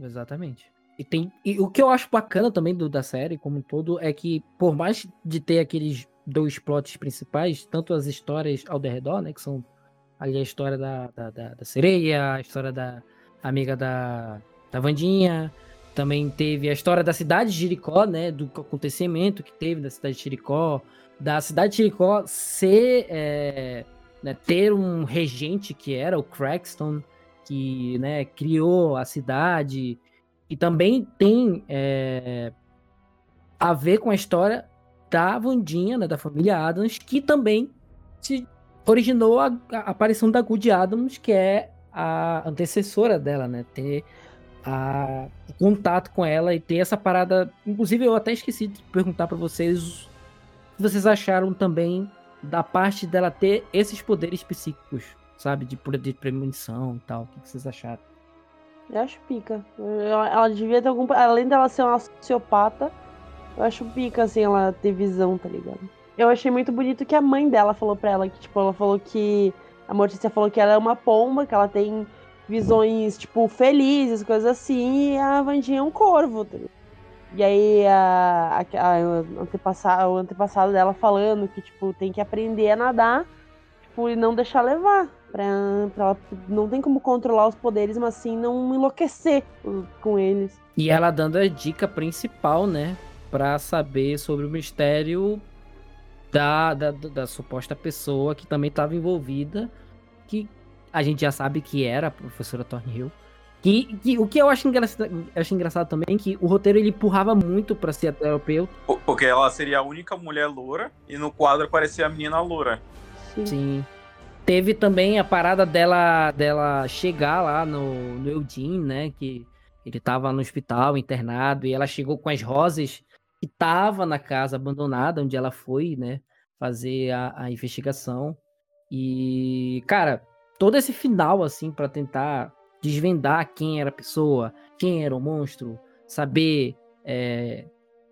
Exatamente. E tem e o que eu acho bacana também do, da série como um todo é que por mais de ter aqueles dois plots principais, tanto as histórias ao redor, né, que são ali a história da, da, da, da sereia, a história da amiga da, da Vandinha, também teve a história da cidade de Jericó, né, do acontecimento que teve da cidade de Jericó, da cidade de Jericó ser é, né, ter um regente que era o Crackston, que né, criou a cidade, e também tem é, a ver com a história da Vandinha, né, da família Adams, que também se originou a, a aparição da Good Adams, que é a antecessora dela, né? Ter a, o contato com ela e ter essa parada. Inclusive, eu até esqueci de perguntar para vocês vocês acharam também da parte dela ter esses poderes psíquicos, sabe? De de premonição e tal. O que vocês acharam? Eu acho pica. Ela devia ter algum. Além dela ser uma sociopata, eu acho pica, assim, ela ter visão, tá ligado? Eu achei muito bonito que a mãe dela falou pra ela que, tipo, ela falou que. A Mortícia falou que ela é uma pomba, que ela tem visões, tipo, felizes, coisas assim, e a Vandinha é um corvo, tá ligado? E aí a, a, a antepassado, o antepassado dela falando que, tipo, tem que aprender a nadar, tipo, e não deixar levar. Pra, pra ela não tem como controlar os poderes, mas sim não enlouquecer com eles. E ela dando a dica principal, né? Pra saber sobre o mistério da, da, da suposta pessoa que também estava envolvida, que a gente já sabe que era a professora Thornhill. Que, que, o que eu acho engraçado, acho engraçado também é que o roteiro ele empurrava muito pra ser europeu. Porque ela seria a única mulher loura e no quadro aparecia a menina loura. Sim. Sim. Teve também a parada dela, dela chegar lá no, no Eugene, né? Que ele tava no hospital, internado, e ela chegou com as rosas que tava na casa abandonada, onde ela foi, né? Fazer a, a investigação. E, cara, todo esse final, assim, para tentar desvendar quem era a pessoa, quem era o monstro, saber é,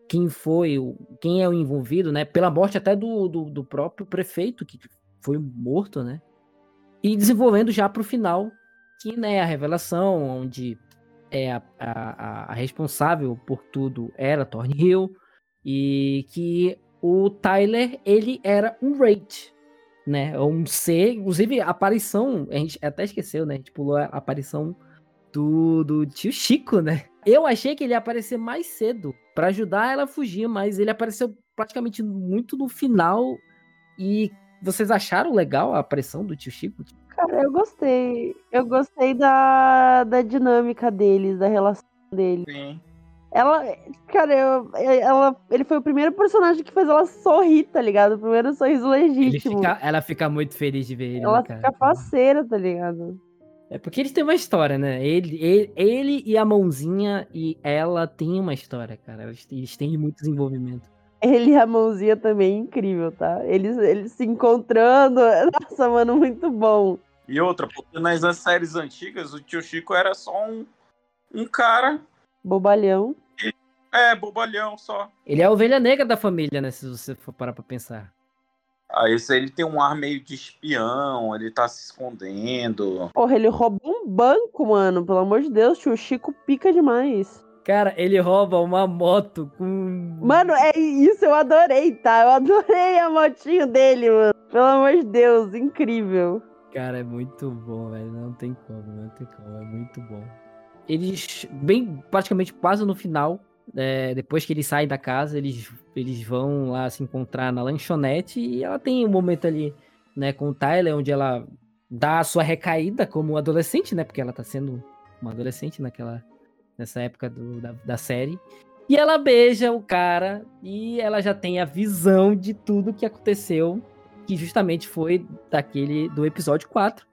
quem foi, quem é o envolvido, né? Pela morte até do, do, do, próprio prefeito, que foi morto, né? E desenvolvendo já para o final, que né, a revelação, onde é a, a, a responsável por tudo era Thornhill, e que o Tyler, ele era um Wraith, né? Um ser, inclusive a aparição, a gente até esqueceu, né? A gente pulou a aparição do, do tio Chico, né? Eu achei que ele ia aparecer mais cedo para ajudar ela a fugir, mas ele apareceu praticamente muito no final. E vocês acharam legal a aparição do tio Chico? Cara, eu gostei. Eu gostei da, da dinâmica deles, da relação deles. Sim. Ela, cara, eu, ela, ele foi o primeiro personagem que fez ela sorrir, tá ligado? O primeiro sorriso legítimo. Fica, ela fica muito feliz de ver ele. Ela né, fica faceira, tá ligado? É porque eles têm uma história, né? Ele, ele, ele e a mãozinha e ela têm uma história, cara. Eles, eles têm muito desenvolvimento. Ele e a mãozinha também é incrível, tá? Eles, eles se encontrando. Nossa, mano, muito bom. E outra, porque nas séries antigas o tio Chico era só um, um cara Bobalhão. É, bobalhão só. Ele é a ovelha negra da família, né? Se você for parar pra pensar. Ah, esse ele tem um ar meio de espião, ele tá se escondendo. Porra, ele roubou um banco, mano. Pelo amor de Deus, tio Chico pica demais. Cara, ele rouba uma moto com. Mano, é isso, eu adorei, tá? Eu adorei a motinho dele, mano. Pelo amor de Deus, incrível. Cara, é muito bom, velho. Não tem como, não tem como. É muito bom eles, bem praticamente quase no final, é, depois que eles saem da casa, eles, eles vão lá se encontrar na lanchonete e ela tem um momento ali, né, com o Tyler, onde ela dá a sua recaída como adolescente, né, porque ela tá sendo uma adolescente naquela, nessa época do, da, da série. E ela beija o cara e ela já tem a visão de tudo que aconteceu, que justamente foi daquele do episódio 4,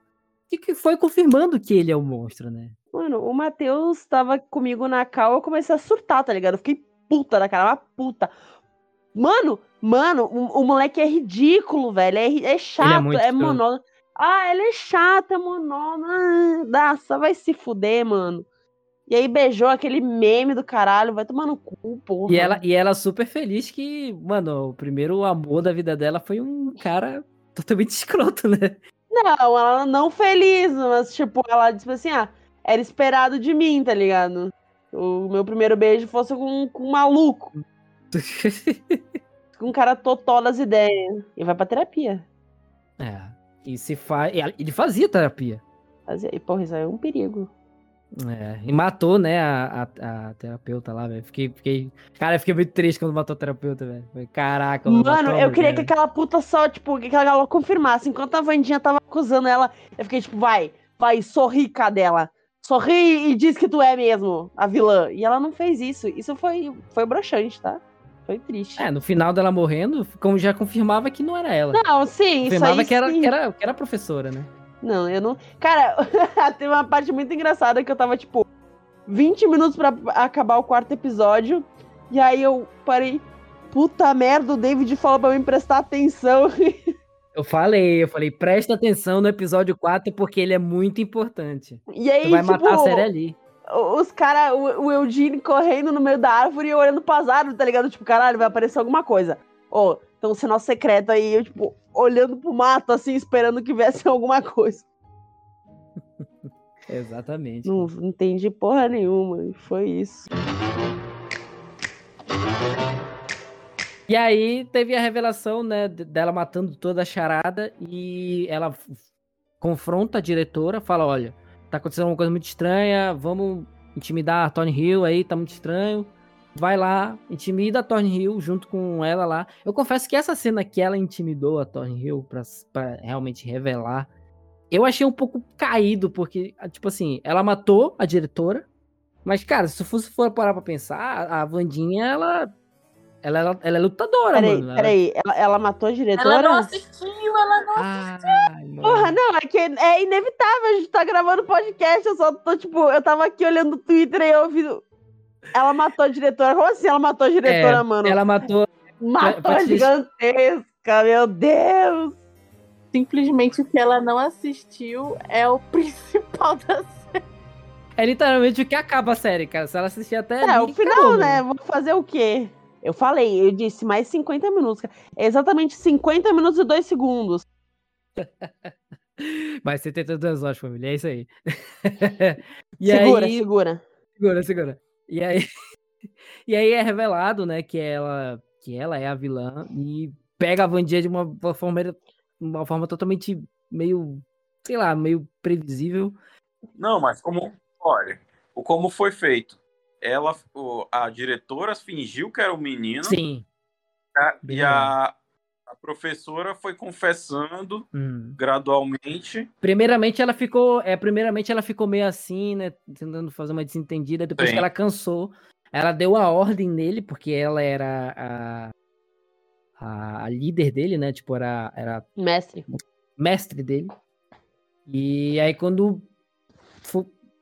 que foi confirmando que ele é o monstro, né? Mano, o Matheus tava comigo na cal, eu comecei a surtar, tá ligado? Eu fiquei puta da cara, uma puta. Mano, mano, o, o moleque é ridículo, velho. É, é chato, muito é escroto. monótono. Ah, ele é chato, é monótono. Ah, Nossa, vai se fuder, mano. E aí beijou aquele meme do caralho, vai tomar no cu, porra. E ela, e ela super feliz que, mano, o primeiro amor da vida dela foi um cara totalmente escroto, né? Não, ela não feliz, mas tipo, ela disse assim, ah, era esperado de mim, tá ligado? O meu primeiro beijo fosse com, com um maluco, com um cara totó das ideias. E vai pra terapia. é. E se faz. Ele fazia terapia. Fazer- E, porra, isso aí é um perigo. É, e matou, né, a, a, a terapeuta lá, velho. Fiquei, fiquei. Cara, eu fiquei muito triste quando matou a terapeuta, velho. Caraca, Mano, matou a eu queria que aquela puta só, tipo, que ela confirmasse. Enquanto a Vandinha tava acusando ela, eu fiquei tipo, vai, vai, sorri, cadela. Sorri e diz que tu é mesmo a vilã. E ela não fez isso. Isso foi, foi broxante, tá? Foi triste. É, no final dela morrendo, como já confirmava que não era ela. Não, sim, isso confirmava aí que era, sim. que, era, que era a professora, né? Não, eu não. Cara, tem uma parte muito engraçada que eu tava, tipo, 20 minutos pra acabar o quarto episódio. E aí eu parei. Puta merda, o David falou pra mim prestar atenção. Eu falei, eu falei, presta atenção no episódio 4 porque ele é muito importante. E aí, Tu vai tipo, matar a série ali. os caras, o, o Eugene correndo no meio da árvore e olhando pras árvores, tá ligado? Tipo, caralho, vai aparecer alguma coisa. Ô, então sinal secreto aí, eu, tipo, olhando pro mato, assim, esperando que viesse alguma coisa. Exatamente. Não, não entendi porra nenhuma, e foi isso. E aí teve a revelação, né, de- dela matando toda a charada e ela confronta a diretora, fala, olha, tá acontecendo uma coisa muito estranha, vamos intimidar a Tony Hill aí, tá muito estranho. Vai lá, intimida a Tony Hill junto com ela lá. Eu confesso que essa cena que ela intimidou a Tony Hill pra, pra realmente revelar, eu achei um pouco caído, porque, ah, tipo assim, ela matou a diretora, mas, cara, se fosse for parar pra pensar, a Vandinha, ela ela, ela, ela é lutadora, Peraí, mano. Ela- peraí, ela, ela matou a diretora? Ela não assistiu, ela não. Ai, mano. Porra, não, é que é inevitável, a gente tá gravando podcast, eu só tô, tipo, eu tava aqui olhando o Twitter e eu ouvi... Ela matou a diretora, como assim ela matou a diretora, É, mano? Ela matou. Matou pra a te- gigantesca, meu Deus! Simplesmente o que ela não assistiu é o principal da É literalmente o que acaba a série, cara. Se ela assistir até. É, ali, o final, acabou, né? mano. Vou fazer o quê? Eu falei, eu disse mais 50 minutos. cara. É exatamente 50 minutos e 2 segundos. Vai ser 72 horas, família. É isso aí. e segura, aí. segura. Segura, segura. E aí. e aí é revelado, né, que ela, que ela é a vilã e pega a Vandinha de uma, forma, uma forma totalmente meio, sei lá, meio previsível. Não, mas como. Olha, o como foi feito. Ela, a diretora fingiu que era o menino Sim. a- e a, a professora foi confessando Hum. gradualmente. Primeiramente ela ficou, é, primeiramente ela ficou meio assim, né, tentando fazer uma desentendida, depois Sim. que ela cansou, ela deu a ordem nele, porque ela era a, a, a líder dele, né, tipo, era, era Mestre. mestre dele. E aí quando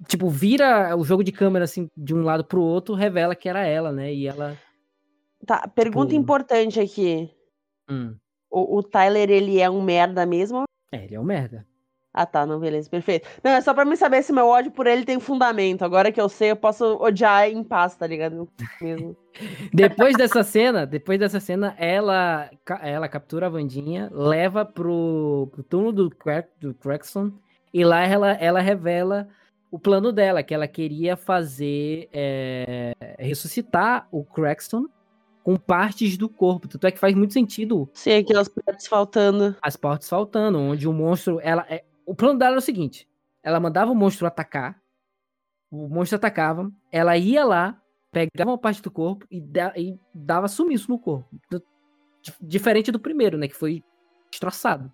tipo vira o jogo de câmera assim de um lado pro outro, revela que era ela, né? E ela Tá, pergunta Tipo- importante aqui. Hum, O, o Tyler, ele é um merda mesmo? é, ele é um merda. Ah, tá, não, beleza, perfeito. Não, é só pra mim saber se meu ódio por ele tem fundamento. Agora que eu sei, eu posso odiar em paz, tá ligado? Mesmo. Depois dessa cena, depois dessa cena, ela, ela captura a Vandinha, leva pro, pro túmulo do, Crack, do Craxton, e lá ela, ela revela o plano dela, que ela queria fazer é, ressuscitar o Craxton com partes do corpo. Tanto é que faz muito sentido Sim, aquelas partes faltando. as partes faltando, onde o monstro. Ela, é, o plano dela era o seguinte: ela mandava o monstro atacar, o monstro atacava, ela ia lá, pegava uma parte do corpo e, da- e dava sumiço no corpo. Diferente do primeiro, né? Que foi destroçado.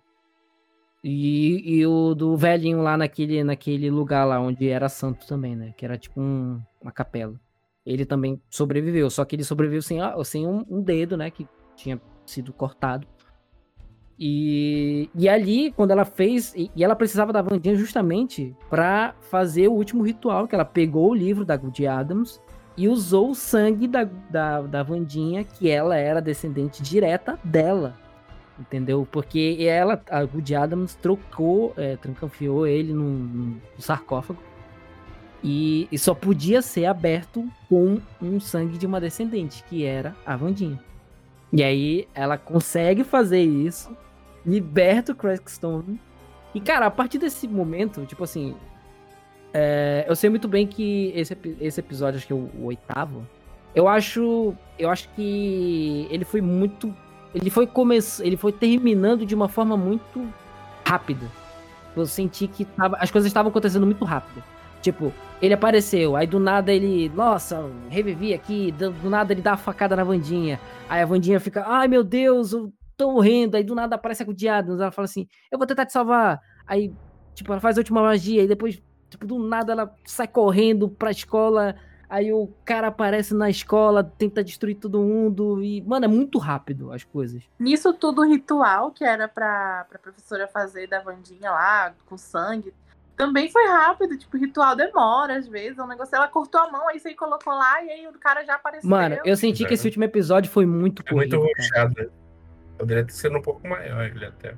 E, e o do velhinho lá naquele, naquele lugar lá onde era santo também, né? Que era tipo um- uma capela. Ele também sobreviveu, só que ele sobreviveu sem, sem um, um dedo, né? Que tinha sido cortado. E, e ali, quando ela fez. E, e ela precisava da Vandinha justamente para fazer o último ritual, que ela pegou o livro da Good Adams e usou o sangue da, da, da Vandinha, que ela era descendente direta dela. Entendeu? Porque ela, a Good Adams, trocou, é, trancanfiou ele num, num sarcófago. E, e, só podia ser aberto com um sangue de uma descendente, que era a Vandinha. E aí ela consegue fazer isso, liberta o Crackstone. E, cara, a partir desse momento, tipo assim. É, eu sei muito bem que esse, esse episódio, acho que é o, o, oitavo. Eu acho. Eu acho que ele foi muito. Ele foi começando. Ele foi terminando de uma forma muito rápida. Eu senti que tava, as coisas estavam acontecendo muito rápido. Tipo, ele apareceu, aí do nada ele, nossa, revivi aqui, do, nada ele dá a facada na Vandinha. Aí a Vandinha fica, ai meu Deus, eu tô morrendo. Aí do nada aparece a Gudiadas, ela fala assim, eu vou tentar te salvar. Aí, tipo, ela faz a última magia e depois, tipo, do nada ela sai correndo pra escola. Aí o cara aparece na escola, tenta destruir todo mundo. E, mano, é muito rápido as coisas. Nisso tudo, o ritual que era pra, pra professora fazer da Vandinha lá, com sangue também foi rápido, tipo, o ritual demora às vezes, o negócio, ela cortou a mão, aí você colocou lá e aí o cara já apareceu. Mano, eu senti que esse último episódio foi muito é Muito ruxado. Né? Poderia ter sido um pouco maior ele até.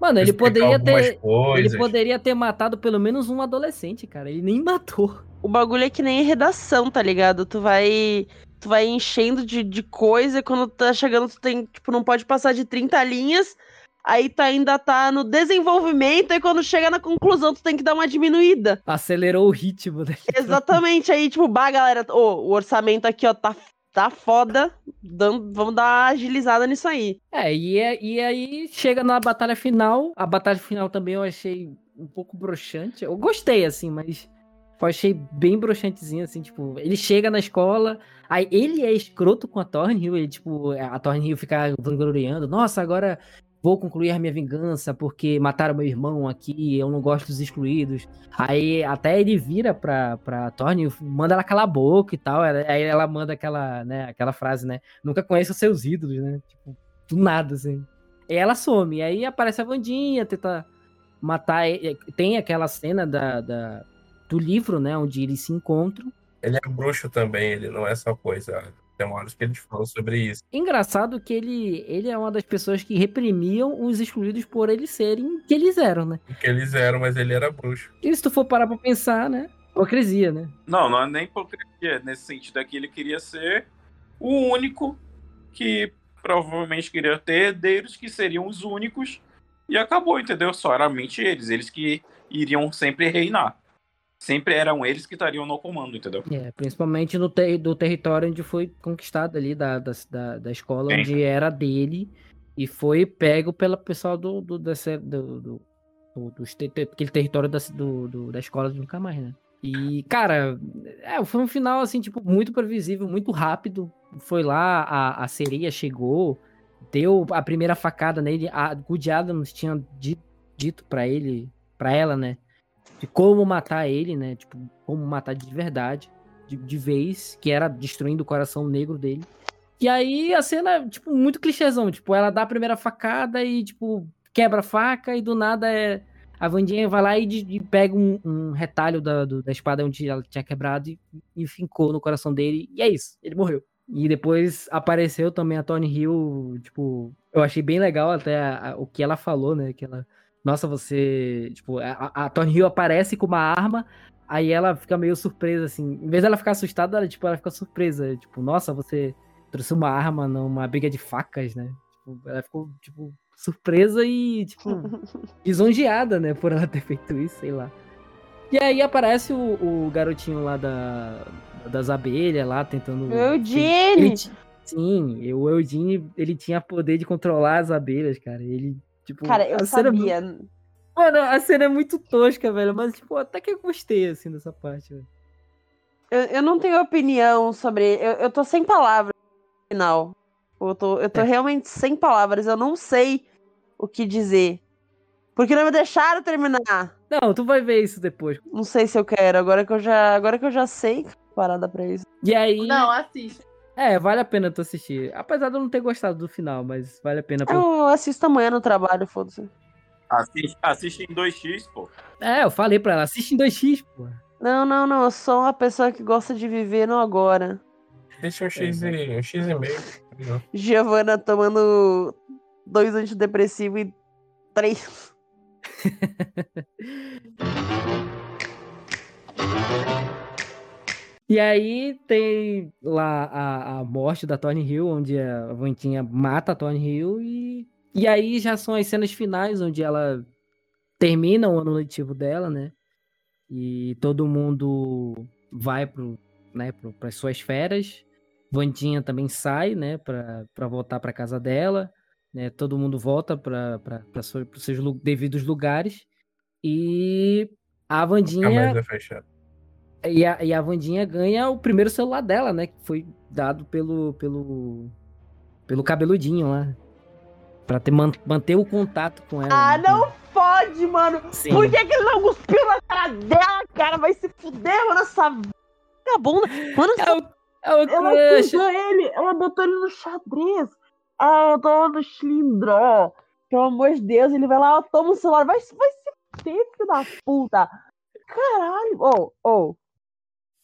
Mano, ele poderia ter. Coisas. Ele poderia ter matado pelo menos um adolescente, cara. Ele nem matou. O bagulho é que nem redação, tá ligado? Tu vai. Tu vai enchendo de, de coisa e quando tá chegando, tu tem, tipo, não pode passar de 30 linhas aí tu ainda tá no desenvolvimento, e quando chega na conclusão, tu tem que dar uma diminuída. Acelerou o ritmo, né? Exatamente, aí, tipo, bah, galera, oh, o orçamento aqui, ó, tá, tá foda, dando, vamos dar uma agilizada nisso aí. É e, é, e aí chega na batalha final, a batalha final também eu achei um pouco broxante, eu gostei, assim, mas... Eu achei bem broxantezinho, assim, tipo, ele chega na escola, aí ele é escroto com a Thornhill, ele, tipo, a Thornhill fica vangloriando, nossa, agora vou concluir a minha vingança porque mataram meu irmão aqui, eu não gosto dos excluídos. Aí até ele vira pra, pra Thorne, manda ela calar a boca e tal. Aí ela manda aquela, né, aquela frase, né? Nunca conheça seus ídolos, né? Tipo, do nada, assim. E ela some. E aí aparece a Vandinha, tenta matar. Tem aquela cena da, da, do livro, né? Onde eles se encontram. Ele é bruxo também, ele não é só coisa tem horas que eles falam sobre isso. Engraçado que ele, ele é uma das pessoas que reprimiam os excluídos por eles serem que eles eram, né? Que eles eram, mas ele era bruxo. E se tu for parar pra pensar, né? Hipocrisia, né? Não, não é nem hipocrisia. Nesse sentido aqui, ele queria ser o único que provavelmente queria ter herdeiros que seriam os únicos. E acabou, entendeu? Só era mente eles. Eles que iriam sempre reinar sempre eram eles que estariam no comando, entendeu? É, principalmente no ter do território onde foi conquistado ali, da, da, da, escola Sim. onde era dele, e foi pego pelo pessoal do, do, desse, do, do, do, do aquele território da, do, do, da escola de nunca mais, né? E, cara, é, foi um final, assim, tipo, muito previsível, muito rápido. Foi lá, a, a sereia chegou, deu a primeira facada nele. A Good Adams tinha dito, dito para ele, para ela, né? De como matar ele, né? Tipo, como matar de verdade, de, de vez, que era destruindo o coração negro dele. E aí a cena, tipo, muito clichêzão. Tipo, ela dá a primeira facada e, tipo, quebra a faca e do nada é. A Vandinha vai lá e, e pega um, um retalho da, do, da espada onde ela tinha quebrado e, e fincou no coração dele. E é isso, ele morreu. E depois apareceu também a Tony Hill, tipo, eu achei bem legal até a, a, o que ela falou, né? Que ela nossa, você. Tipo, a, a Tony Hill aparece com uma arma, aí ela fica meio surpresa, assim. Em vez dela ficar assustada, ela, tipo, ela fica surpresa. Tipo, nossa, você trouxe uma arma numa briga de facas, né? Tipo, ela ficou, tipo, surpresa e, tipo, lisonjeada, né? Por ela ter feito isso, sei lá. E aí aparece o, o garotinho lá da, das abelhas lá tentando. Eugene! Sim, o Eugene, ele tinha poder de controlar as abelhas, cara. Ele Tipo, Cara, eu sabia. Cena... Mano, a cena é muito tosca, velho. Mas, tipo, até que eu gostei, assim, dessa parte, velho. Eu, eu não tenho opinião sobre. Eu, eu tô sem palavras no final. Eu tô, eu tô é. realmente sem palavras. Eu não sei o que dizer. Porque não me deixaram terminar. Não, tu vai ver isso depois. Não sei se eu quero. Agora que eu já, agora que eu já sei, parada pra isso. E aí. Não, assiste. É, vale a pena tu assistir. Apesar de eu não ter gostado do final, mas vale a pena. Por... Eu assisto amanhã no trabalho, foda-se. Assiste, assiste em 2x, pô. É, eu falei pra ela, assiste em 2x, pô. Não, não, não. Eu sou uma pessoa que gosta de viver no agora. Deixa um X e, um X e meio. Giovana tomando dois antidepressivos e três. E aí tem lá a, a morte da Tony Hill, onde a Vantinha mata a Tony Hill e, e aí já são as cenas finais onde ela termina o ano letivo dela, né? E todo mundo vai pro, né, pro, pras suas férias. Vandinha também sai, né, pra, pra voltar pra casa dela. Né? Todo mundo volta para os seus devidos lugares. E a Vandinha. E a, e a Vandinha ganha o primeiro celular dela, né? Que foi dado pelo. pelo. pelo cabeludinho lá. Pra ter, man, manter o contato com ela. Ah, né? não pode, mano! Sim. Por que, que ele não cuspiu na cara dela, cara? Vai se fuder, mano, essa vagabunda. Mano, é o, é o ela acusou ele, ela botou ele no xadrez. Ah, eu tô no cilindro. Pelo amor de Deus, ele vai lá, toma o celular. Vai, vai se fuder, filho da puta. Caralho. Oh, oh.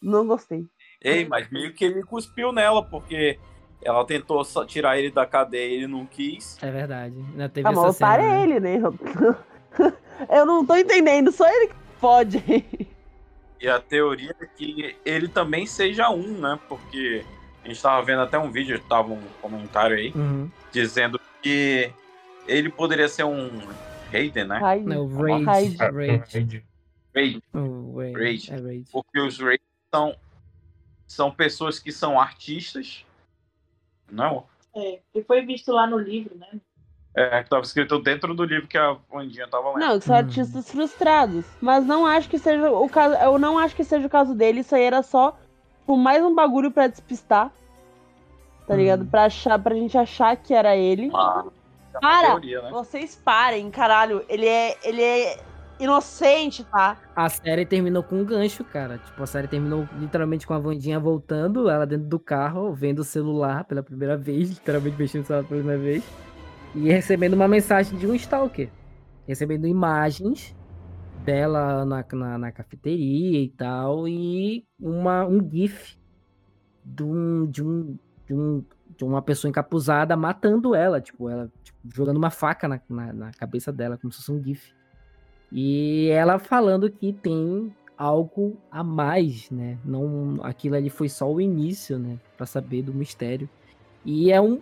Não gostei. Ei, mas meio que ele cuspiu nela, porque ela tentou tirar ele da cadeia e ele não quis. É verdade. Ainda teve ah, essa mas cena, né? ele, né? Eu não tô entendendo, só ele que pode. E a teoria é que ele também seja um, né? Porque a gente tava vendo até um vídeo, tava um comentário aí, uhum. dizendo que ele poderia ser um Raiden, né? Raiden. Não, Rage. Rage. Rage. Rage. Rage. É Rage. Porque os Rage são, são pessoas que são artistas, não? É, que foi visto lá no livro, né? É, que tava escrito dentro do livro que a Vandinha tava lendo. Não, são hum. artistas frustrados. Mas não acho que seja o caso. Eu não acho que seja o caso dele. Isso aí era só por mais um bagulho para despistar. Tá hum. ligado? Pra, achar, pra gente achar que era ele. Ah, é Para! Teoria, né? Vocês parem, caralho. Ele é. Ele é inocente, tá? A série terminou com um gancho, cara. Tipo, a série terminou literalmente com a Vandinha voltando, ela dentro do carro, vendo o celular pela primeira vez, literalmente mexendo no celular pela primeira vez. E recebendo uma mensagem de um stalker. Recebendo imagens dela na, na, na cafeteria e tal. E uma, um GIF de, um, de, um, de, um, de uma pessoa encapuzada matando ela. Tipo, ela tipo, jogando uma faca na, na, na cabeça dela, como se fosse um GIF. E ela falando que tem algo a mais, né? Não, aquilo ali foi só o início, né? Para saber do mistério. E é um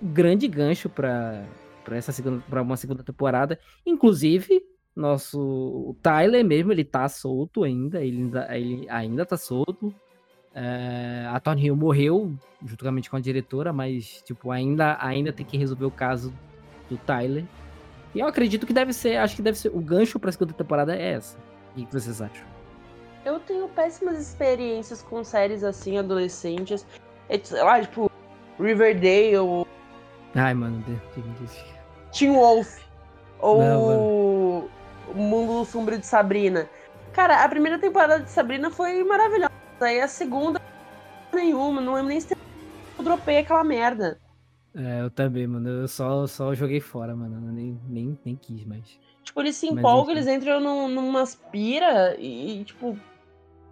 grande gancho para para essa segunda para uma segunda temporada. Inclusive, nosso Tyler mesmo, ele tá solto ainda, ele ainda, ele ainda tá solto. É, a Tony Hill morreu juntamente com a diretora, mas tipo, ainda ainda tem que resolver o caso do Tyler. E eu acredito que deve ser, acho que deve ser o gancho para a segunda temporada é essa. O que vocês acham? Eu tenho péssimas experiências com séries assim adolescentes. É, sei lá, tipo Riverdale Ai, mano, que. Teen Wolf. Ou Não, O Mundo Sombrio de Sabrina. Cara, a primeira temporada de Sabrina foi maravilhosa. Aí a segunda, nenhuma. Não lembro nem se eu dropei aquela merda. É, eu também, mano. Eu só, só joguei fora, mano. Eu nem, nem, nem quis mais. Tipo, eles se empolgam, eles entram num, numa aspira e, tipo,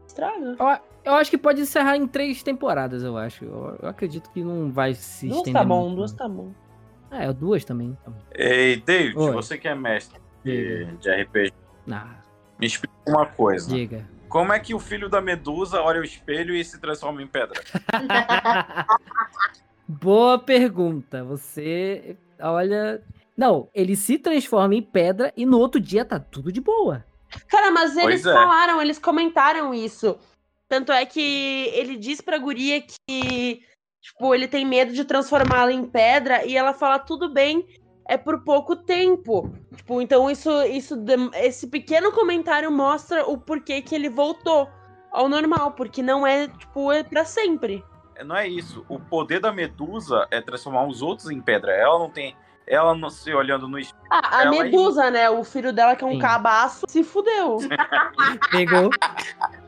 estraga. Eu, eu, acho que pode encerrar em três temporadas, eu acho. Eu, eu acredito que não vai se duas tá bom, duas tá bom. É, duas também. Ei, David, Oi. você que é mestre de, de RPG. Ah. Me explica uma coisa. Diga. Como é que o filho da Medusa olha o espelho e se transforma em pedra? Boa pergunta. Você olha. Não, ele se transforma em pedra e no outro dia tá tudo de boa. Cara, mas eles é. falaram, eles comentaram isso. Tanto é que ele diz pra guria que, tipo, ele tem medo de transformá-la em pedra e ela fala, tudo bem, é por pouco tempo. Tipo, então isso, isso, esse pequeno comentário mostra o porquê que ele voltou ao normal, porque não é, tipo, é pra sempre. Não é isso. O poder da Medusa é transformar os outros em pedra. Ela não tem ela não se olhando no espelho. Ah, a Medusa, né? O filho dela, que é um Sim. cabaço, se fudeu. Pegou.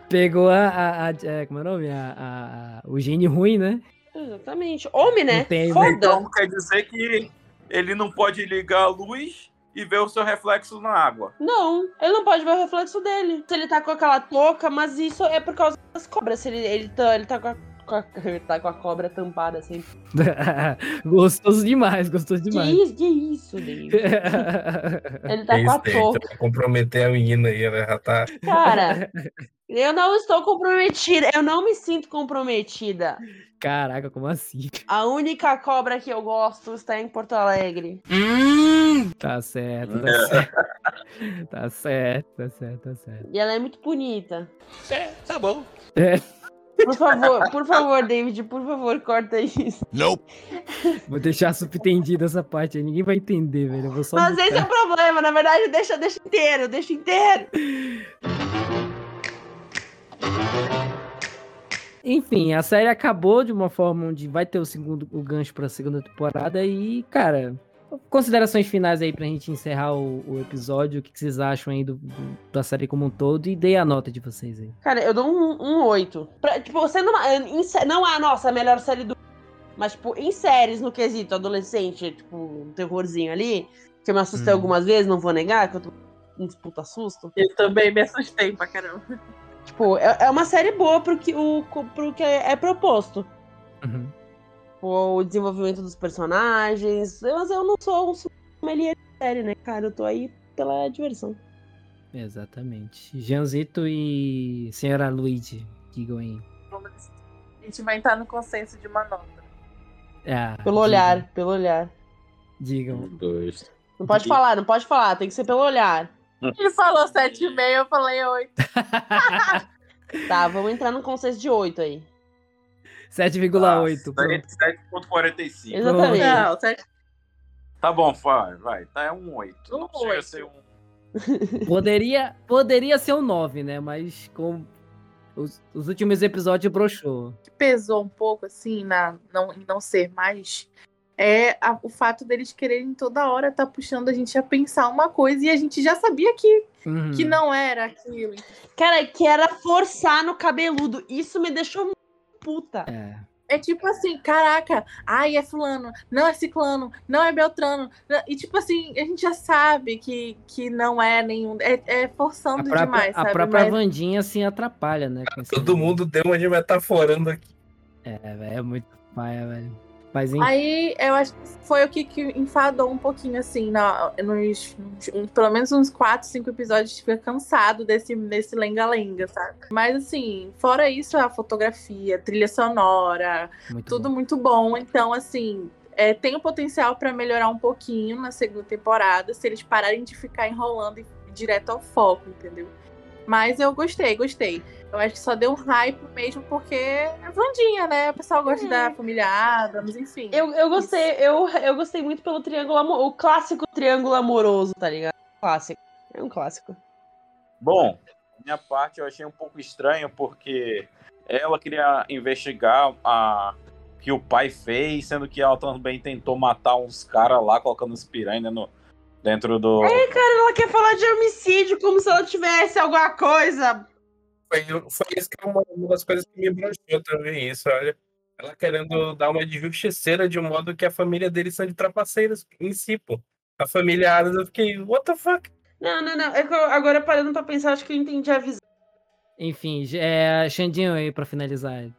Pegou a, a, a, Como é o nome? A, a, o gene ruim, né? Exatamente. Homem, né? Tem, Foda. Então quer dizer que ele não pode ligar a luz e ver o seu reflexo na água. Não, ele não pode ver o reflexo dele. Se ele tá com aquela touca, mas isso é por causa das cobras. Se ele, ele, tá, ele tá com a. com a- tá com a cobra tampada assim. gostoso demais, gostoso Que demais. isso, que isso, David? Ele tá É com a touca. comprometer a menina aí, ela já tá. Cara, eu não estou comprometida. Eu não me sinto comprometida. Caraca, como assim? A única cobra que eu gosto está em Porto Alegre. Tá certo, tá certo. Tá certo, tá certo, tá certo. E ela é muito bonita. É, tá bom. Por favor, por favor, David, por favor, corta isso. Vou deixar subentendida essa parte aí, ninguém vai entender, velho. Eu vou só. Mas esse é o problema, na verdade, deixa, deixa inteiro, deixa inteiro. Enfim, a série acabou de uma forma onde vai ter o segundo o gancho pra segunda temporada e, cara, considerações finais aí pra gente encerrar o, o episódio. O que, que vocês acham aí do, do- da série como um todo e dei a nota de vocês aí. Cara, eu dou um, um 8. Pra, tipo, sendo uma, em sé- não a nossa a melhor série do. Mas, tipo, em séries no quesito adolescente, tipo, um terrorzinho ali, que eu me assustei Hum. algumas vezes, não vou negar, que eu tô um puta susto. Eu também me assustei pra caramba. Tipo, é, é uma série boa pro que, o, pro que é, é proposto. Uhum. O desenvolvimento dos personagens. Mas eu não sou um sommelier de série, né, cara? Eu tô aí pela diversão. Exatamente. Janzito e Senhora Luigi, digam aí. A gente vai entrar no consenso de uma nota. Ah, Pelo digam, olhar, pelo olhar. Digam. Dois. Não pode E- falar, não pode falar, tem que ser pelo olhar. Ele falou 7,5, eu falei 8. Tá, vamos entrar no consenso de 8 aí. 7,8. pronto. 7.45. Exatamente. Não, 7. Tá bom, vai, vai. Tá, é um 8. Não Um chega a oito. ser um. Poderia, poderia ser um 9, né? Mas com os, os últimos episódios broxou. que pesou um pouco, assim, na não, em não ser mais, é a- o fato deles quererem toda hora estar puxando a gente a pensar uma coisa e a gente já sabia que, Uhum. que não era aquilo. Cara, que era forçar no cabeludo. Isso me deixou muito puta. É. É tipo assim, caraca, ai, é fulano, não é ciclano, não é beltrano. E tipo assim, a gente já sabe que, que não é nenhum. É, é A forçando própria, demais, a sabe? própria Mas- Vandinha se atrapalha, né? Todo mundo deu uma de metaforando aqui. É, velho, é muito paia, velho. Mas enfim. Aí eu acho que foi o que, que enfadou um pouquinho, assim, na, nos, nos- pelo menos uns 4, 5 episódios, fica cansado desse, desse lenga-lenga, sabe? Mas assim, fora isso, a fotografia, trilha sonora, muito tudo bom. muito bom. Então, assim, é, tem o potencial pra melhorar um pouquinho na segunda temporada, se eles pararem de ficar enrolando e ir direto ao foco, entendeu? Mas eu gostei, gostei. Eu acho que só deu um hype mesmo porque é Vandinha, né? O pessoal gosta É. da família Adams, enfim. Eu, eu gostei, eu, eu gostei muito pelo triângulo amoroso. O clássico triângulo amoroso, tá ligado? Clássico. É um clássico. Bom, minha parte eu achei um pouco estranho porque ela queria investigar a que o pai fez, sendo que ela também tentou matar uns caras lá, colocando os piranha no, dentro do. Ela quer falar de homicídio como se ela tivesse alguma coisa. Foi, foi isso que é uma, uma das coisas que me broxou também, isso, olha. Ela querendo dar uma de justiceira de um modo que a família deles são de trapaceiros em si, pô. A família Adams, eu fiquei, what the fuck? Não, não, não. É que eu, agora parando pra pensar, acho que eu entendi a visão. Enfim, é, Xandinho aí pra finalizar.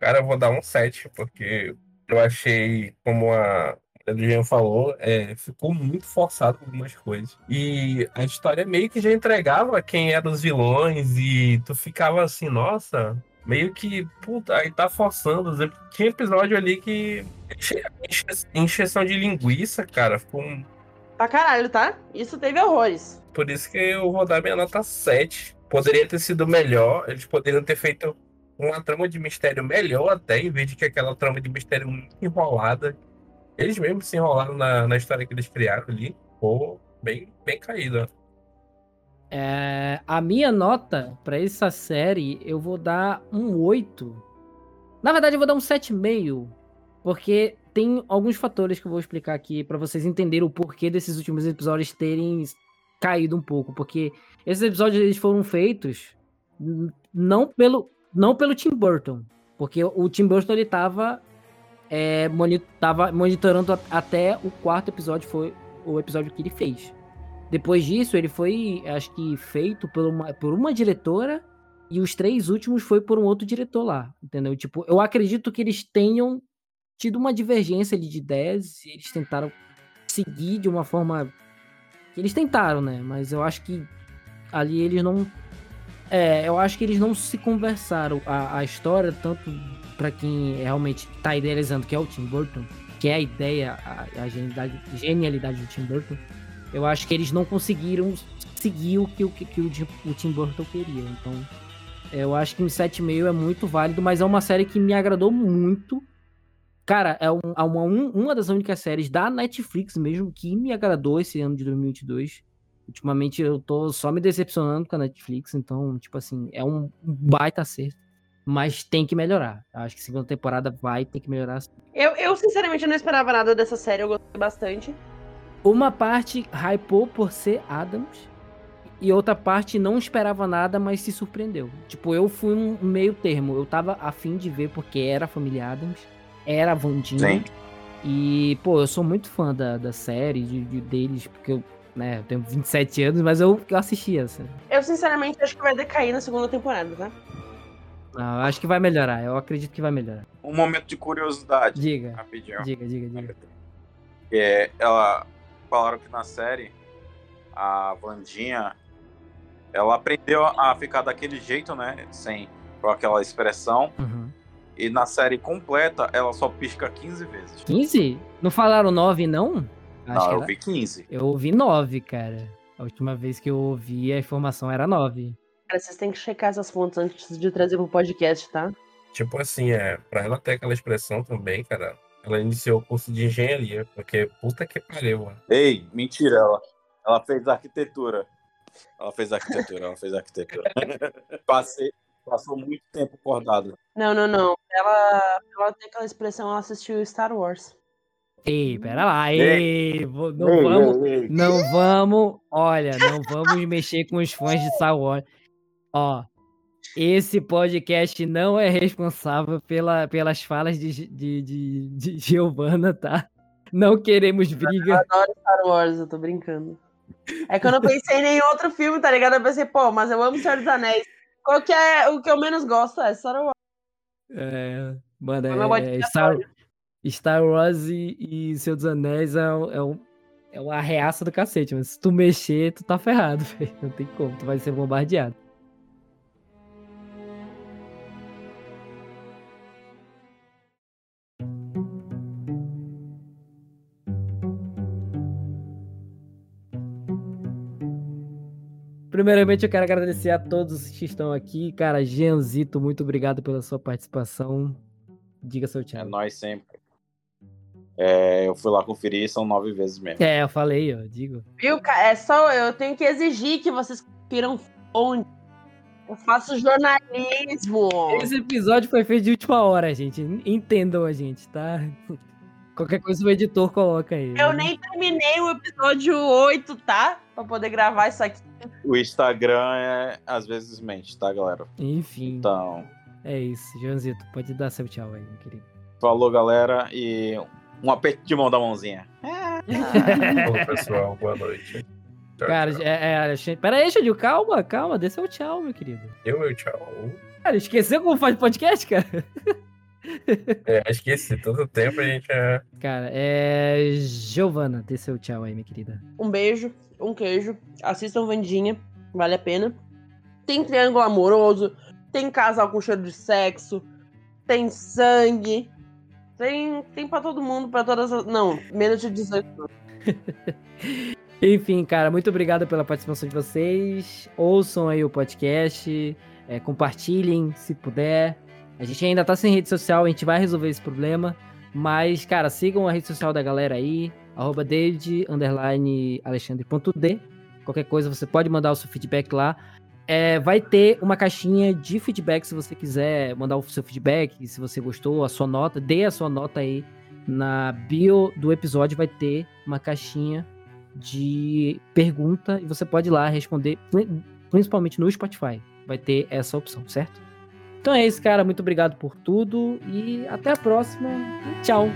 Cara, eu vou dar um 7, porque eu achei, como a a do Jean falou, é, ficou muito forçado algumas coisas. E a história meio que já entregava quem eram os vilões, e tu ficava assim, nossa, meio que, puta, aí tá forçando. Tinha episódio ali que enche- enche- encheção de linguiça, cara. Ficou um- Pra caralho, tá? Isso teve horrores. Por isso que eu vou dar minha nota 7. Poderia ter sido melhor, eles poderiam ter feito uma trama de mistério melhor até, em vez de que aquela trama de mistério muito enrolada. Eles mesmos se enrolaram na, na história que eles criaram ali. Ficou bem, bem caído. ó. É, a minha nota pra essa série, eu vou dar um 8. Na verdade, eu vou dar um 7,5. Porque tem alguns fatores que eu vou explicar aqui pra vocês entenderem o porquê desses últimos episódios terem caído um pouco. Porque esses episódios eles foram feitos não pelo, não pelo Tim Burton. Porque o Tim Burton ele tava é, tava monitorando a- até o quarto episódio, foi o episódio que ele fez. Depois disso, ele foi, acho que, feito por uma, por uma diretora e os três últimos foi por um outro diretor lá, entendeu? Tipo, eu acredito que eles tenham tido uma divergência ali de ideias e eles tentaram seguir de uma forma que eles tentaram, né? Mas eu acho que ali eles não é, eu acho que eles não se conversaram a, a história tanto pra quem realmente tá idealizando que é o Tim Burton, que é a ideia, a, a genialidade, do Tim Burton. Eu acho que eles não conseguiram seguir o que, o, que, que o, o Tim Burton queria. Então, eu acho que um 7,5 é muito válido, mas é uma série que me agradou muito. Cara, é é uma, um- uma das únicas séries da Netflix mesmo que me agradou esse ano de 2022. Ultimamente eu tô só me decepcionando com a Netflix, então, tipo assim, é um baita acerto. Mas tem que melhorar. Acho que segunda temporada vai ter que melhorar. Eu, eu, sinceramente, não esperava nada dessa série, eu gostei bastante. Uma parte hypou por ser Adams. E outra parte não esperava nada, mas se surpreendeu. Tipo, eu fui um meio termo. Eu tava afim de ver porque era a família Adams. Era a Vandinha. Sim. E, pô, eu sou muito fã da, da série, de, de- deles, porque eu, né, eu tenho 27 anos, mas eu, eu assisti essa. Eu, sinceramente, acho que vai decair na segunda temporada, tá? Não, acho que vai melhorar. Eu acredito que vai melhorar. Um momento de curiosidade, Diga, rapidinho. diga, diga, diga. É, ela falaram que na série a Vandinha ela aprendeu a ficar daquele jeito, né? Sem com aquela expressão. Uhum. E na série completa ela só pisca 15 vezes. 15? Não falaram 9, não? Acho Não, eu era- vi 15. eu ouvi 9, cara. A última vez que eu ouvi a informação era 9. Cara, vocês têm que checar essas fontes antes de trazer pro podcast, tá? Tipo assim, é, pra ela ter aquela expressão também, cara, ela iniciou o curso de engenharia, porque puta que pariu, mano. Ei, mentira, ela, ela fez arquitetura. Ela fez arquitetura, ela fez arquitetura. Passei, passou muito tempo acordado. Não, não, não. Ela, ela tem aquela expressão, ela assistiu Star Wars. Ei, pera lá, Ei. ei, não Ei, vamos, ei, ei. não vamos, olha, não vamos mexer com os fãs de Star Wars. Ó, esse podcast não é responsável pela, pelas falas de, de, de, de Giovana, tá? Não queremos briga. Adoro Star Wars, eu tô brincando. É que eu não pensei em nenhum outro filme, tá ligado? Eu pensei, pô, mas eu amo Senhor dos Anéis. Qual que é o que eu menos gosto? É Star Wars. É, mano, é, ficar Star, Star Wars e, e Senhor dos Anéis é, um- é, um- é uma reaça do cacete, mas se tu mexer, tu tá ferrado, velho. Não tem como, tu vai ser bombardeado. Primeiramente, eu quero agradecer a todos que estão aqui. Cara, Jeanzito, muito obrigado pela sua participação. Diga seu É tchau. nós sempre. É, eu fui lá conferir, são nove vezes mesmo. É, eu falei, ó, digo. Viu, cara? É só eu tenho que exigir que vocês piram fonte. Eu faço jornalismo. Esse episódio foi feito de última hora, gente. Entendam a gente, tá? Qualquer coisa o editor coloca aí. Eu nem terminei o episódio 8, tá? Pra poder gravar isso aqui. O Instagram é às vezes mente, tá, galera? Enfim, Então, é isso. Joãozito, pode dar seu tchau aí, meu querido. falou, galera, e um aperto de mão da mãozinha. Ô, pessoal, boa noite. Tchau, Cara, tchau. é, é. Pera aí, Xandil, calma, calma. Dê seu tchau, meu querido. Eu, meu tchau. Cara, esqueceu como faz podcast, cara? É, esqueci, todo tempo a gente é. Cara, é... Giovana, dê seu tchau aí, minha querida. Um beijo, um queijo. Assistam Vandinha, vale a pena. Tem triângulo amoroso, tem casal com cheiro de sexo, tem sangue. Tem, tem pra todo mundo, pra todas as. Não, menos de 18 anos. Enfim, cara, muito obrigado pela participação de vocês. Ouçam aí o podcast, é, compartilhem se puder. A gente ainda tá sem rede social, a gente vai resolver esse problema. Mas, cara, sigam a rede social da galera aí, arroba David, underline. Qualquer coisa, você pode mandar o seu feedback lá. É, vai ter uma caixinha de feedback se você quiser mandar o seu feedback, se você gostou, a sua nota, dê a sua nota aí. Na bio do episódio vai ter uma caixinha de pergunta e você pode ir lá responder, pri- principalmente no Spotify. Vai ter essa opção, certo? Então é isso, cara. Muito obrigado por tudo e até a próxima. Tchau.